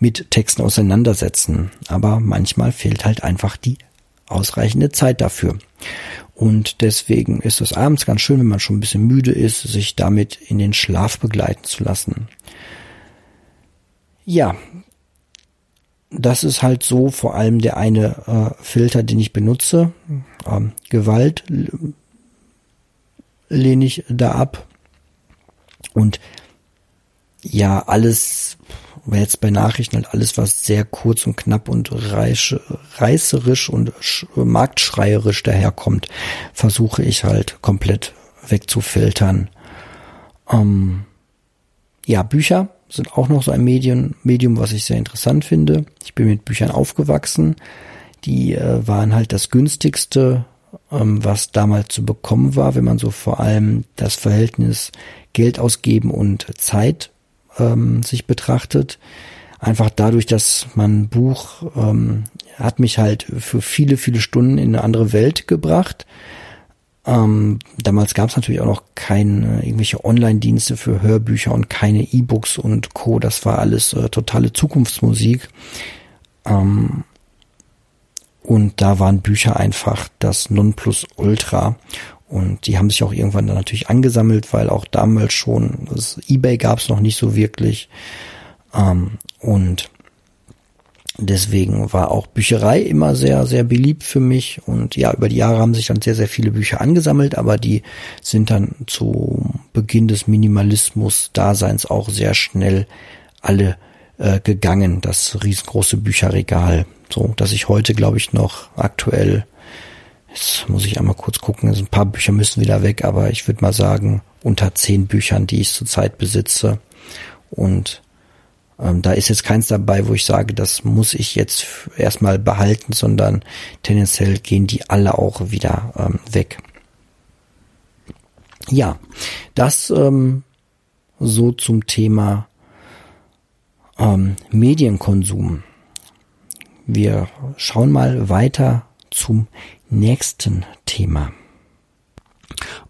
mit Texten auseinandersetzen. Aber manchmal fehlt halt einfach die ausreichende Zeit dafür. Und deswegen ist es abends ganz schön, wenn man schon ein bisschen müde ist, sich damit in den Schlaf begleiten zu lassen. Ja, das ist halt so vor allem der eine äh, Filter, den ich benutze. Ähm, Gewalt lehne ich da ab. Und ja, alles, jetzt bei Nachrichten halt alles, was sehr kurz und knapp und reisch, reißerisch und marktschreierisch daherkommt, versuche ich halt komplett wegzufiltern. Ähm, ja, Bücher sind auch noch so ein Medium, Medium, was ich sehr interessant finde. Ich bin mit Büchern aufgewachsen. Die äh, waren halt das günstigste, ähm, was damals zu bekommen war, wenn man so vor allem das Verhältnis Geld ausgeben und Zeit ähm, sich betrachtet. Einfach dadurch, dass man Buch ähm, hat mich halt für viele, viele Stunden in eine andere Welt gebracht. Ähm, damals gab es natürlich auch noch keine irgendwelche Online-Dienste für Hörbücher und keine E-Books und Co. Das war alles äh, totale Zukunftsmusik. Ähm, und da waren Bücher einfach das Nonplusultra. Und die haben sich auch irgendwann dann natürlich angesammelt, weil auch damals schon, das Ebay gab es noch nicht so wirklich. Ähm, und deswegen war auch Bücherei immer sehr, sehr beliebt für mich. Und ja, über die Jahre haben sich dann sehr, sehr viele Bücher angesammelt, aber die sind dann zu Beginn des Minimalismus-Daseins auch sehr schnell alle äh, gegangen. Das riesengroße Bücherregal. So, dass ich heute, glaube ich, noch aktuell Jetzt muss ich einmal kurz gucken. Ein paar Bücher müssen wieder weg, aber ich würde mal sagen, unter zehn Büchern, die ich zurzeit besitze. Und ähm, da ist jetzt keins dabei, wo ich sage, das muss ich jetzt erstmal behalten, sondern tendenziell gehen die alle auch wieder ähm, weg. Ja, das ähm, so zum Thema ähm, Medienkonsum. Wir schauen mal weiter zum nächsten Thema.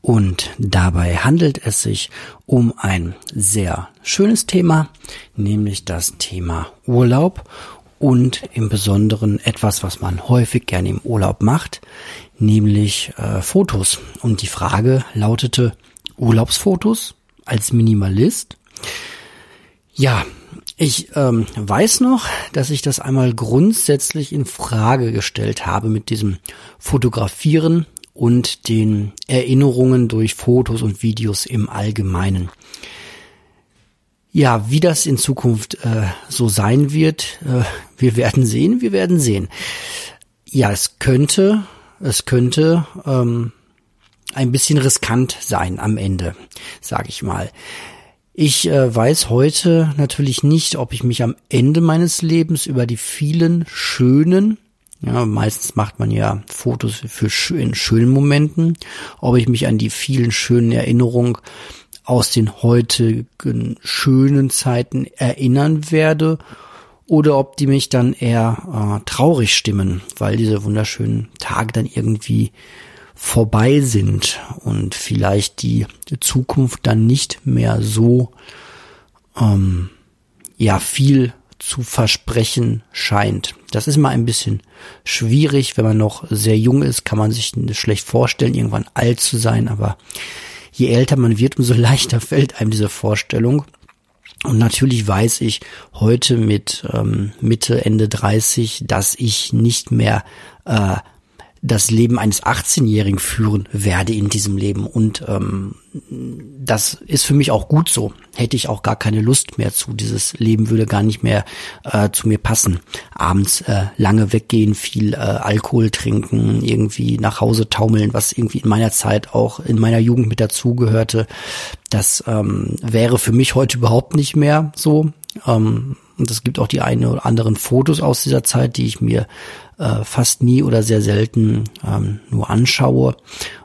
Und dabei handelt es sich um ein sehr schönes Thema, nämlich das Thema Urlaub und im Besonderen etwas, was man häufig gerne im Urlaub macht, nämlich äh, Fotos. Und die Frage lautete Urlaubsfotos als Minimalist. Ja, ich ähm, weiß noch, dass ich das einmal grundsätzlich in Frage gestellt habe mit diesem Fotografieren und den Erinnerungen durch Fotos und Videos im Allgemeinen. Ja, wie das in Zukunft äh, so sein wird, äh, wir werden sehen, wir werden sehen. Ja, es könnte, es könnte ähm, ein bisschen riskant sein am Ende, sage ich mal. Ich äh, weiß heute natürlich nicht, ob ich mich am Ende meines Lebens über die vielen schönen, ja, meistens macht man ja Fotos für in schönen Momenten, ob ich mich an die vielen schönen Erinnerungen aus den heutigen schönen Zeiten erinnern werde oder ob die mich dann eher äh, traurig stimmen, weil diese wunderschönen Tage dann irgendwie vorbei sind und vielleicht die Zukunft dann nicht mehr so ähm, ja viel zu versprechen scheint. Das ist mal ein bisschen schwierig, wenn man noch sehr jung ist, kann man sich schlecht vorstellen, irgendwann alt zu sein, aber je älter man wird, umso leichter fällt einem diese Vorstellung. Und natürlich weiß ich heute mit ähm, Mitte, Ende 30, dass ich nicht mehr äh, das Leben eines 18-Jährigen führen werde in diesem Leben. Und ähm, das ist für mich auch gut so. Hätte ich auch gar keine Lust mehr zu. Dieses Leben würde gar nicht mehr äh, zu mir passen. Abends äh, lange weggehen, viel äh, Alkohol trinken, irgendwie nach Hause taumeln, was irgendwie in meiner Zeit auch in meiner Jugend mit dazugehörte. Das ähm, wäre für mich heute überhaupt nicht mehr so. Ähm, und es gibt auch die eine oder anderen Fotos aus dieser Zeit, die ich mir äh, fast nie oder sehr selten ähm, nur anschaue.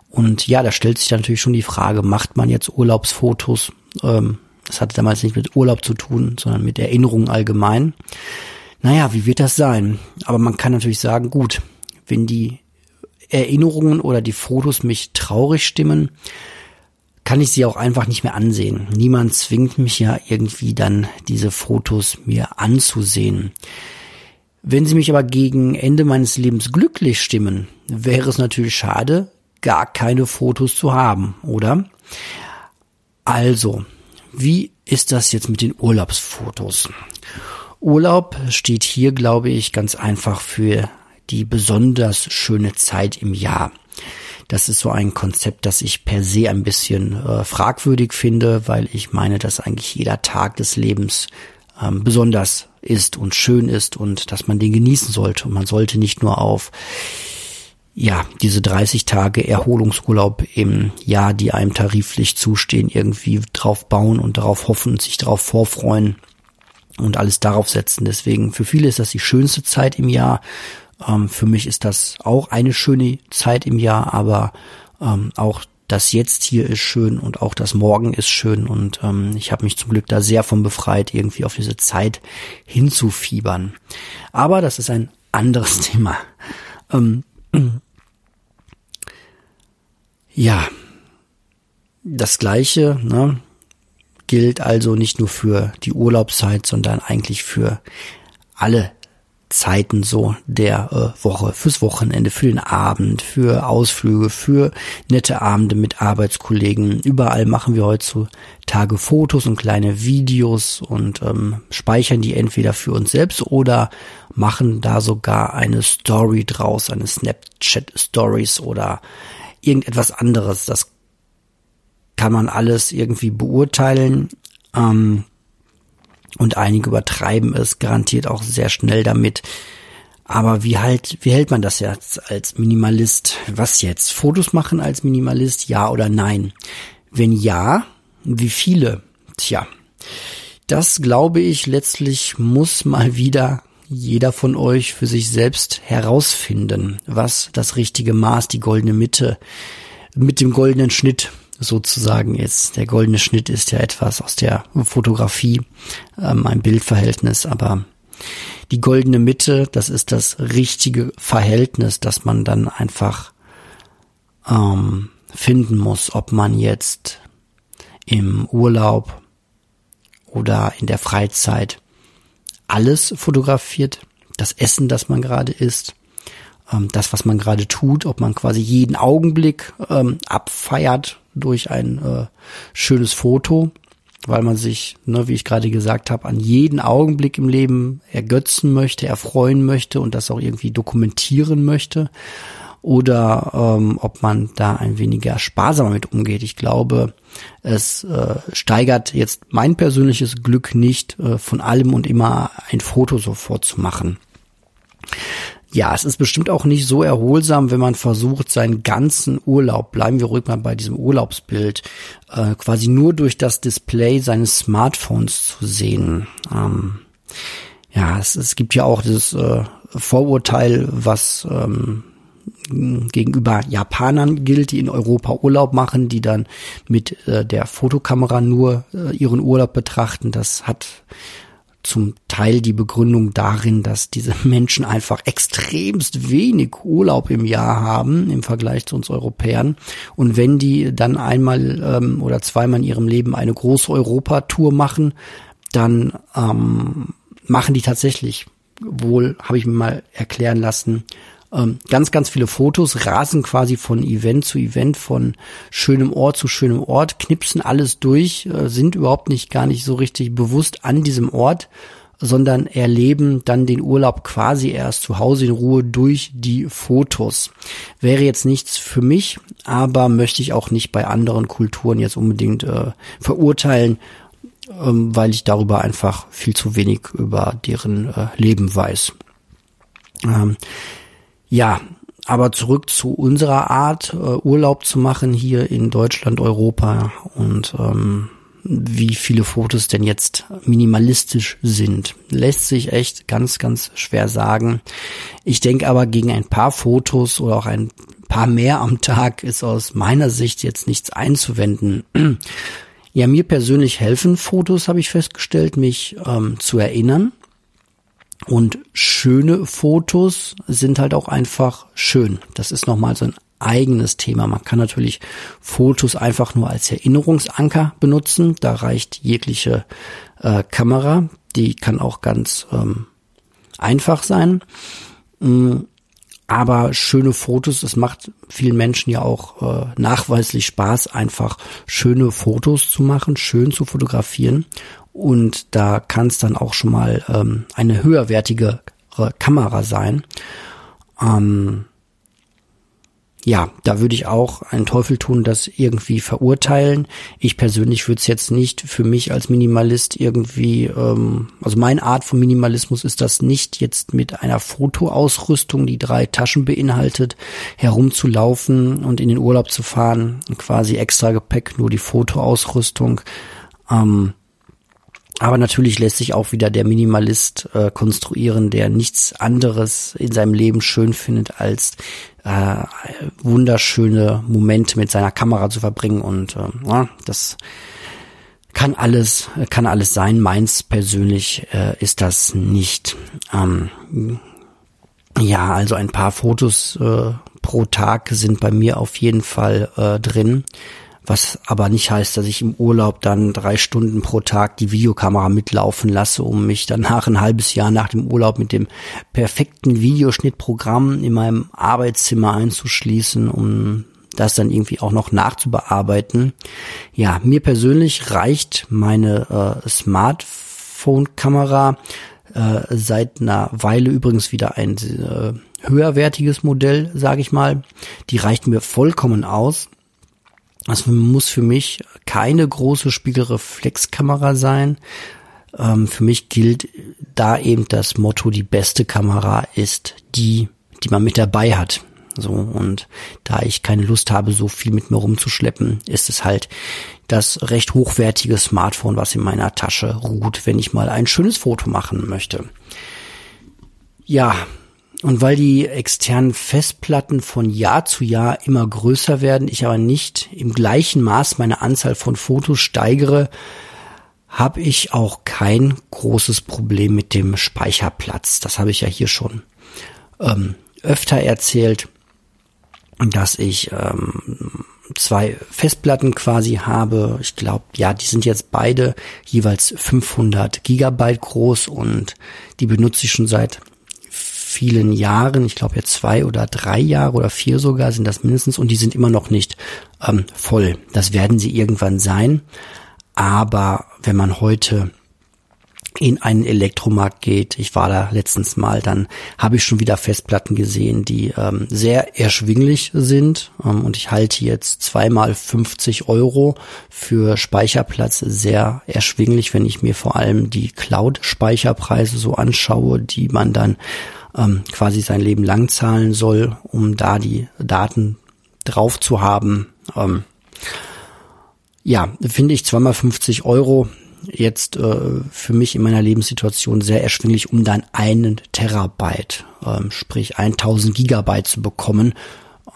Und ja, da stellt sich natürlich schon die Frage, macht man jetzt Urlaubsfotos? Ähm, das hatte damals nicht mit Urlaub zu tun, sondern mit Erinnerungen allgemein. Naja, wie wird das sein? Aber man kann natürlich sagen, gut, wenn die Erinnerungen oder die Fotos mich traurig stimmen, kann ich sie auch einfach nicht mehr ansehen. Niemand zwingt mich ja irgendwie dann diese Fotos mir anzusehen. Wenn sie mich aber gegen Ende meines Lebens glücklich stimmen, wäre es natürlich schade, gar keine Fotos zu haben, oder? Also, wie ist das jetzt mit den Urlaubsfotos? Urlaub steht hier, glaube ich, ganz einfach für die besonders schöne Zeit im Jahr. Das ist so ein Konzept, das ich per se ein bisschen äh, fragwürdig finde, weil ich meine, dass eigentlich jeder Tag des Lebens ähm, besonders ist und schön ist und dass man den genießen sollte. Und man sollte nicht nur auf ja, diese 30 Tage Erholungsurlaub im Jahr, die einem tariflich zustehen, irgendwie drauf bauen und darauf hoffen und sich darauf vorfreuen und alles darauf setzen. Deswegen, für viele ist das die schönste Zeit im Jahr. Ähm, für mich ist das auch eine schöne Zeit im Jahr, aber ähm, auch das Jetzt hier ist schön und auch das Morgen ist schön und ähm, ich habe mich zum Glück da sehr von befreit, irgendwie auf diese Zeit hinzufiebern. Aber das ist ein anderes Thema. Ähm, ja, das Gleiche ne, gilt also nicht nur für die Urlaubszeit, sondern eigentlich für alle Zeiten so der äh, Woche, fürs Wochenende, für den Abend, für Ausflüge, für nette Abende mit Arbeitskollegen. Überall machen wir heutzutage Fotos und kleine Videos und ähm, speichern die entweder für uns selbst oder machen da sogar eine Story draus, eine Snapchat Stories oder irgendetwas anderes. Das kann man alles irgendwie beurteilen. Ähm, und einige übertreiben es garantiert auch sehr schnell damit. Aber wie halt, wie hält man das jetzt als Minimalist? Was jetzt? Fotos machen als Minimalist? Ja oder nein? Wenn ja, wie viele? Tja, das glaube ich letztlich muss mal wieder jeder von euch für sich selbst herausfinden, was das richtige Maß, die goldene Mitte mit dem goldenen Schnitt sozusagen ist. Der goldene Schnitt ist ja etwas aus der Fotografie, ähm, ein Bildverhältnis, aber die goldene Mitte, das ist das richtige Verhältnis, das man dann einfach ähm, finden muss, ob man jetzt im Urlaub oder in der Freizeit alles fotografiert, das Essen, das man gerade isst, ähm, das, was man gerade tut, ob man quasi jeden Augenblick ähm, abfeiert durch ein äh, schönes Foto, weil man sich, ne, wie ich gerade gesagt habe, an jeden Augenblick im Leben ergötzen möchte, erfreuen möchte und das auch irgendwie dokumentieren möchte. Oder ähm, ob man da ein weniger sparsamer mit umgeht. Ich glaube, es äh, steigert jetzt mein persönliches Glück nicht, äh, von allem und immer ein Foto sofort zu machen. Ja, es ist bestimmt auch nicht so erholsam, wenn man versucht, seinen ganzen Urlaub, bleiben wir ruhig mal bei diesem Urlaubsbild, äh, quasi nur durch das Display seines Smartphones zu sehen. Ähm, ja, es, es gibt ja auch dieses äh, Vorurteil, was ähm, gegenüber Japanern gilt, die in Europa Urlaub machen, die dann mit äh, der Fotokamera nur äh, ihren Urlaub betrachten. Das hat zum Teil die Begründung darin, dass diese Menschen einfach extremst wenig Urlaub im Jahr haben im Vergleich zu uns Europäern. Und wenn die dann einmal ähm, oder zweimal in ihrem Leben eine große Europatour machen, dann ähm, machen die tatsächlich wohl, habe ich mir mal erklären lassen, ähm, ganz, ganz viele Fotos, rasen quasi von Event zu Event, von schönem Ort zu schönem Ort, knipsen alles durch, äh, sind überhaupt nicht gar nicht so richtig bewusst an diesem Ort, sondern erleben dann den Urlaub quasi erst zu Hause in Ruhe durch die Fotos. Wäre jetzt nichts für mich, aber möchte ich auch nicht bei anderen Kulturen jetzt unbedingt äh, verurteilen, ähm, weil ich darüber einfach viel zu wenig über deren äh, Leben weiß. Ähm, ja, aber zurück zu unserer Art, äh, Urlaub zu machen hier in Deutschland, Europa und ähm, wie viele Fotos denn jetzt minimalistisch sind. Lässt sich echt ganz, ganz schwer sagen. Ich denke aber gegen ein paar Fotos oder auch ein paar mehr am Tag ist aus meiner Sicht jetzt nichts einzuwenden. Ja, mir persönlich helfen Fotos, habe ich festgestellt, mich ähm, zu erinnern und schöne Fotos sind halt auch einfach schön. Das ist nochmal so ein eigenes Thema. Man kann natürlich Fotos einfach nur als Erinnerungsanker benutzen. Da reicht jegliche äh, Kamera. Die kann auch ganz ähm, einfach sein. Mm, aber schöne Fotos, es macht vielen Menschen ja auch äh, nachweislich Spaß, einfach schöne Fotos zu machen, schön zu fotografieren. Und da kann es dann auch schon mal ähm, eine höherwertige Kamera sein. Ähm, ja, da würde ich auch einen Teufel tun, das irgendwie verurteilen. Ich persönlich würde es jetzt nicht für mich als Minimalist irgendwie, ähm, also meine Art von Minimalismus ist das nicht jetzt mit einer Fotoausrüstung, die drei Taschen beinhaltet, herumzulaufen und in den Urlaub zu fahren, quasi extra Gepäck, nur die Fotoausrüstung. Ähm, aber natürlich lässt sich auch wieder der Minimalist äh, konstruieren, der nichts anderes in seinem Leben schön findet, als äh, wunderschöne Momente mit seiner Kamera zu verbringen. Und äh, das kann alles, kann alles sein. Meins persönlich äh, ist das nicht. Ähm, ja, also ein paar Fotos äh, pro Tag sind bei mir auf jeden Fall äh, drin. Was aber nicht heißt, dass ich im Urlaub dann drei Stunden pro Tag die Videokamera mitlaufen lasse, um mich danach ein halbes Jahr nach dem Urlaub mit dem perfekten Videoschnittprogramm in meinem Arbeitszimmer einzuschließen, um das dann irgendwie auch noch nachzubearbeiten. Ja, mir persönlich reicht meine äh, Smartphone-Kamera äh, seit einer Weile übrigens wieder ein äh, höherwertiges Modell, sage ich mal. Die reicht mir vollkommen aus. Also muss für mich keine große Spiegelreflexkamera sein. Ähm, für mich gilt da eben das Motto, die beste Kamera ist die, die man mit dabei hat. So, und da ich keine Lust habe, so viel mit mir rumzuschleppen, ist es halt das recht hochwertige Smartphone, was in meiner Tasche ruht, wenn ich mal ein schönes Foto machen möchte. Ja, und weil die externen Festplatten von Jahr zu Jahr immer größer werden, ich aber nicht im gleichen Maß meine Anzahl von Fotos steigere, habe ich auch kein großes Problem mit dem Speicherplatz. Das habe ich ja hier schon ähm, öfter erzählt, dass ich ähm, zwei Festplatten quasi habe. Ich glaube, ja, die sind jetzt beide jeweils 500 Gigabyte groß und die benutze ich schon seit vielen Jahren, ich glaube jetzt zwei oder drei Jahre oder vier sogar sind das mindestens und die sind immer noch nicht ähm, voll. Das werden sie irgendwann sein. Aber wenn man heute in einen Elektromarkt geht, ich war da letztens mal, dann habe ich schon wieder Festplatten gesehen, die ähm, sehr erschwinglich sind. Ähm, und ich halte jetzt zweimal 50 Euro für Speicherplatz sehr erschwinglich, wenn ich mir vor allem die Cloud-Speicherpreise so anschaue, die man dann ähm, quasi sein Leben lang zahlen soll, um da die Daten drauf zu haben. Ähm, ja, finde ich zweimal 50 Euro jetzt äh, für mich in meiner Lebenssituation sehr erschwinglich, um dann einen Terabyte, ähm, sprich 1000 Gigabyte zu bekommen.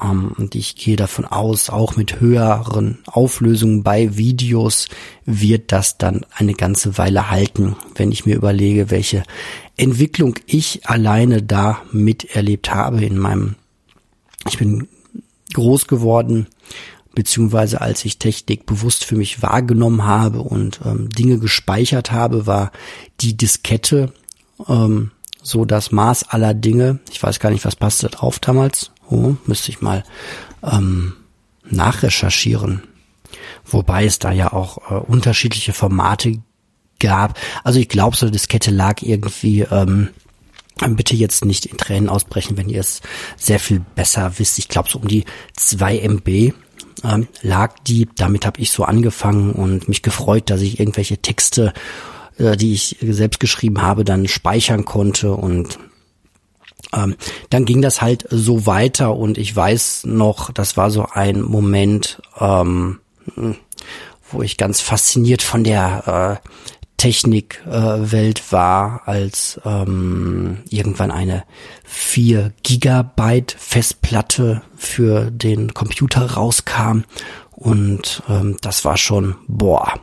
Ähm, und ich gehe davon aus, auch mit höheren Auflösungen bei Videos wird das dann eine ganze Weile halten, wenn ich mir überlege, welche Entwicklung ich alleine da miterlebt habe in meinem, ich bin groß geworden, beziehungsweise als ich Technik bewusst für mich wahrgenommen habe und ähm, Dinge gespeichert habe, war die Diskette ähm, so das Maß aller Dinge. Ich weiß gar nicht, was passte drauf damals. Oh, müsste ich mal ähm, nachrecherchieren. Wobei es da ja auch äh, unterschiedliche Formate gab. Also ich glaube, so eine Diskette lag irgendwie, ähm, bitte jetzt nicht in Tränen ausbrechen, wenn ihr es sehr viel besser wisst. Ich glaube, so um die zwei MB ähm, lag die. Damit habe ich so angefangen und mich gefreut, dass ich irgendwelche Texte, äh, die ich selbst geschrieben habe, dann speichern konnte und ähm, dann ging das halt so weiter und ich weiß noch, das war so ein Moment, ähm, wo ich ganz fasziniert von der äh, Technikwelt äh, war, als ähm, irgendwann eine 4 Gigabyte Festplatte für den Computer rauskam. Und ähm, das war schon, boah,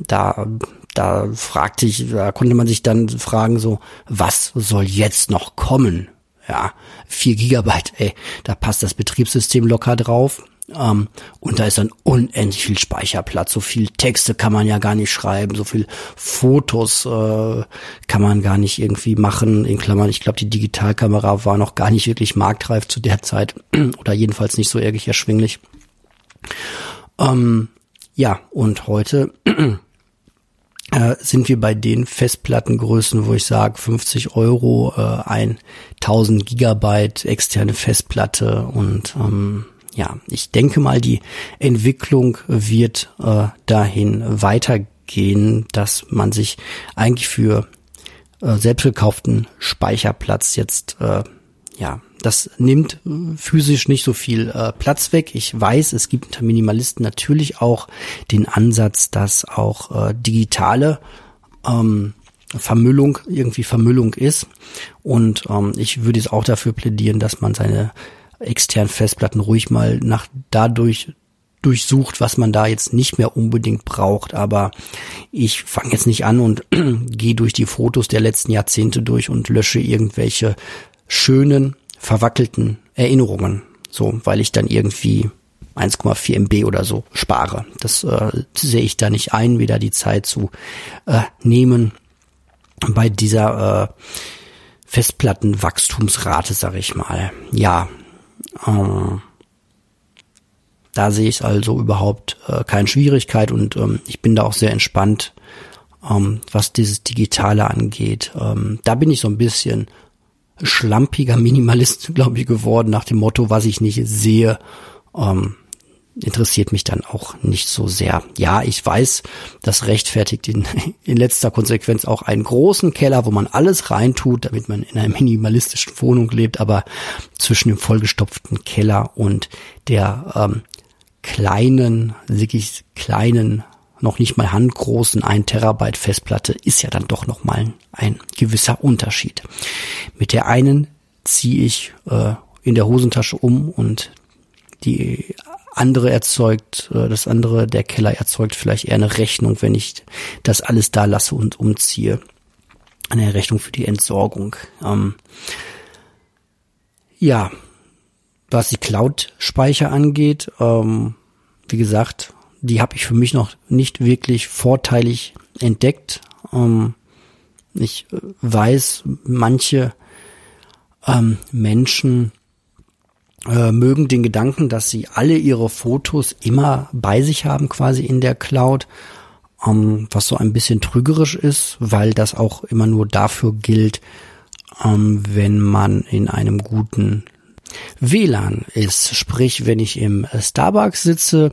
da, da fragte ich, da konnte man sich dann fragen, so, was soll jetzt noch kommen? Ja, 4 Gigabyte, ey, da passt das Betriebssystem locker drauf. Ähm, und da ist dann unendlich viel Speicherplatz. So viel Texte kann man ja gar nicht schreiben, so viel Fotos äh, kann man gar nicht irgendwie machen. In Klammern, ich glaube, die Digitalkamera war noch gar nicht wirklich marktreif zu der Zeit oder jedenfalls nicht so ehrlich erschwinglich. Ähm, ja, und heute äh, sind wir bei den Festplattengrößen, wo ich sage 50 Euro, äh, ein 1000 Gigabyte externe Festplatte. Und ähm, ja, ich denke mal, die Entwicklung wird äh, dahin weitergehen, dass man sich eigentlich für äh, selbstgekauften Speicherplatz jetzt äh, ja das nimmt physisch nicht so viel äh, Platz weg. Ich weiß, es gibt unter Minimalisten natürlich auch den Ansatz, dass auch äh, digitale ähm, Vermüllung irgendwie Vermüllung ist. Und ähm, ich würde es auch dafür plädieren, dass man seine externen Festplatten ruhig mal nach dadurch durchsucht, was man da jetzt nicht mehr unbedingt braucht. Aber ich fange jetzt nicht an und gehe durch die Fotos der letzten Jahrzehnte durch und lösche irgendwelche schönen, verwackelten Erinnerungen. So, weil ich dann irgendwie 1,4 MB oder so spare. Das äh, sehe ich da nicht ein, wieder die Zeit zu äh, nehmen bei dieser äh, Festplattenwachstumsrate, sag ich mal. Ja, ähm, da sehe ich also überhaupt äh, keine Schwierigkeit und ähm, ich bin da auch sehr entspannt, ähm, was dieses Digitale angeht. Ähm, da bin ich so ein bisschen schlampiger Minimalist, glaube ich, geworden, nach dem Motto, was ich nicht sehe, ähm, interessiert mich dann auch nicht so sehr. Ja, ich weiß, das rechtfertigt in, in letzter Konsequenz auch einen großen Keller, wo man alles reintut, damit man in einer minimalistischen Wohnung lebt, aber zwischen dem vollgestopften Keller und der ähm, kleinen, wirklich kleinen, noch nicht mal handgroßen 1 Terabyte Festplatte ist ja dann doch noch mal ein gewisser Unterschied. Mit der einen ziehe ich äh, in der Hosentasche um und die andere erzeugt, äh, das andere, der Keller erzeugt vielleicht eher eine Rechnung, wenn ich das alles da lasse und umziehe. Eine Rechnung für die Entsorgung. Ähm, ja, was die Cloud-Speicher angeht, ähm, wie gesagt, die habe ich für mich noch nicht wirklich vorteilig entdeckt. Ähm, ich weiß, manche ähm, Menschen äh, mögen den Gedanken, dass sie alle ihre Fotos immer bei sich haben, quasi in der Cloud, ähm, was so ein bisschen trügerisch ist, weil das auch immer nur dafür gilt, ähm, wenn man in einem guten WLAN ist. Sprich, wenn ich im Starbucks sitze,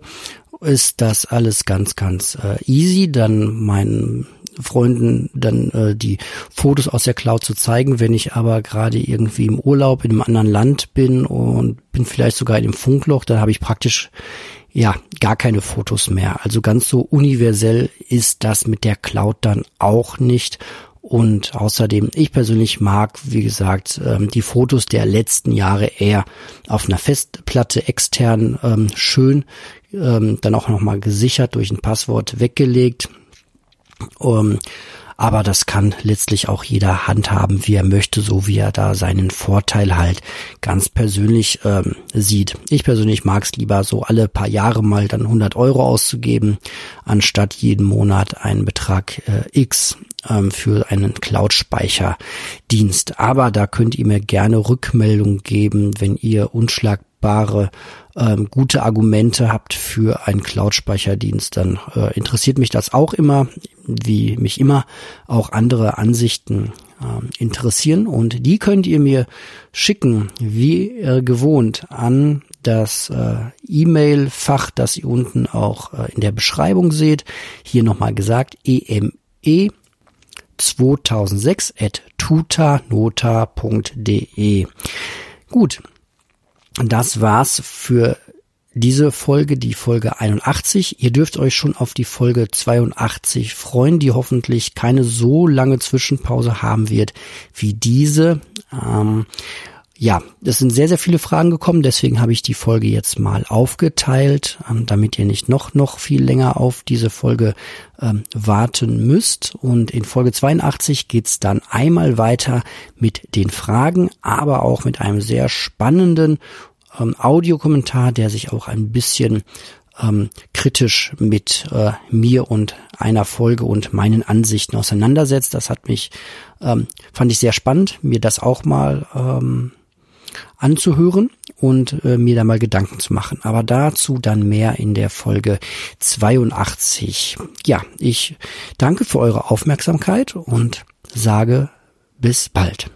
ist das alles ganz, ganz äh, easy. Dann mein Freunden dann äh, die Fotos aus der Cloud zu zeigen. Wenn ich aber gerade irgendwie im Urlaub in einem anderen Land bin und bin vielleicht sogar in dem Funkloch, dann habe ich praktisch ja gar keine Fotos mehr. Also ganz so universell ist das mit der Cloud dann auch nicht. Und außerdem, ich persönlich mag, wie gesagt, ähm, die Fotos der letzten Jahre eher auf einer Festplatte extern ähm, schön, ähm, dann auch nochmal gesichert durch ein Passwort weggelegt. Aber das kann letztlich auch jeder handhaben, wie er möchte, so wie er da seinen Vorteil halt ganz persönlich ähm, sieht. Ich persönlich mag es lieber so alle paar Jahre mal dann 100 Euro auszugeben, anstatt jeden Monat einen Betrag äh, X ähm, für einen Cloud-Speicherdienst. Aber da könnt ihr mir gerne Rückmeldung geben, wenn ihr unschlagbare ähm, gute Argumente habt für einen Cloud-Speicherdienst, dann äh, interessiert mich das auch immer, wie mich immer auch andere Ansichten äh, interessieren. Und die könnt ihr mir schicken, wie äh, gewohnt, an das äh, E-Mail-Fach, das ihr unten auch äh, in der Beschreibung seht. Hier nochmal gesagt, eme 2006 at tutanota.de. Gut, das war's für diese Folge, die Folge 81. Ihr dürft euch schon auf die Folge 82 freuen, die hoffentlich keine so lange Zwischenpause haben wird wie diese. Ähm, ja, es sind sehr, sehr viele Fragen gekommen, deswegen habe ich die Folge jetzt mal aufgeteilt, ähm, damit ihr nicht noch, noch viel länger auf diese Folge ähm, warten müsst. Und in Folge 82 geht's dann einmal weiter mit den Fragen, aber auch mit einem sehr spannenden ähm, Audiokommentar, der sich auch ein bisschen ähm, kritisch mit äh, mir und einer Folge und meinen Ansichten auseinandersetzt. Das hat mich, ähm, fand ich sehr spannend, mir das auch mal ähm, anzuhören und äh, mir da mal Gedanken zu machen. Aber dazu dann mehr in der Folge 82. Ja, ich danke für eure Aufmerksamkeit und sage bis bald.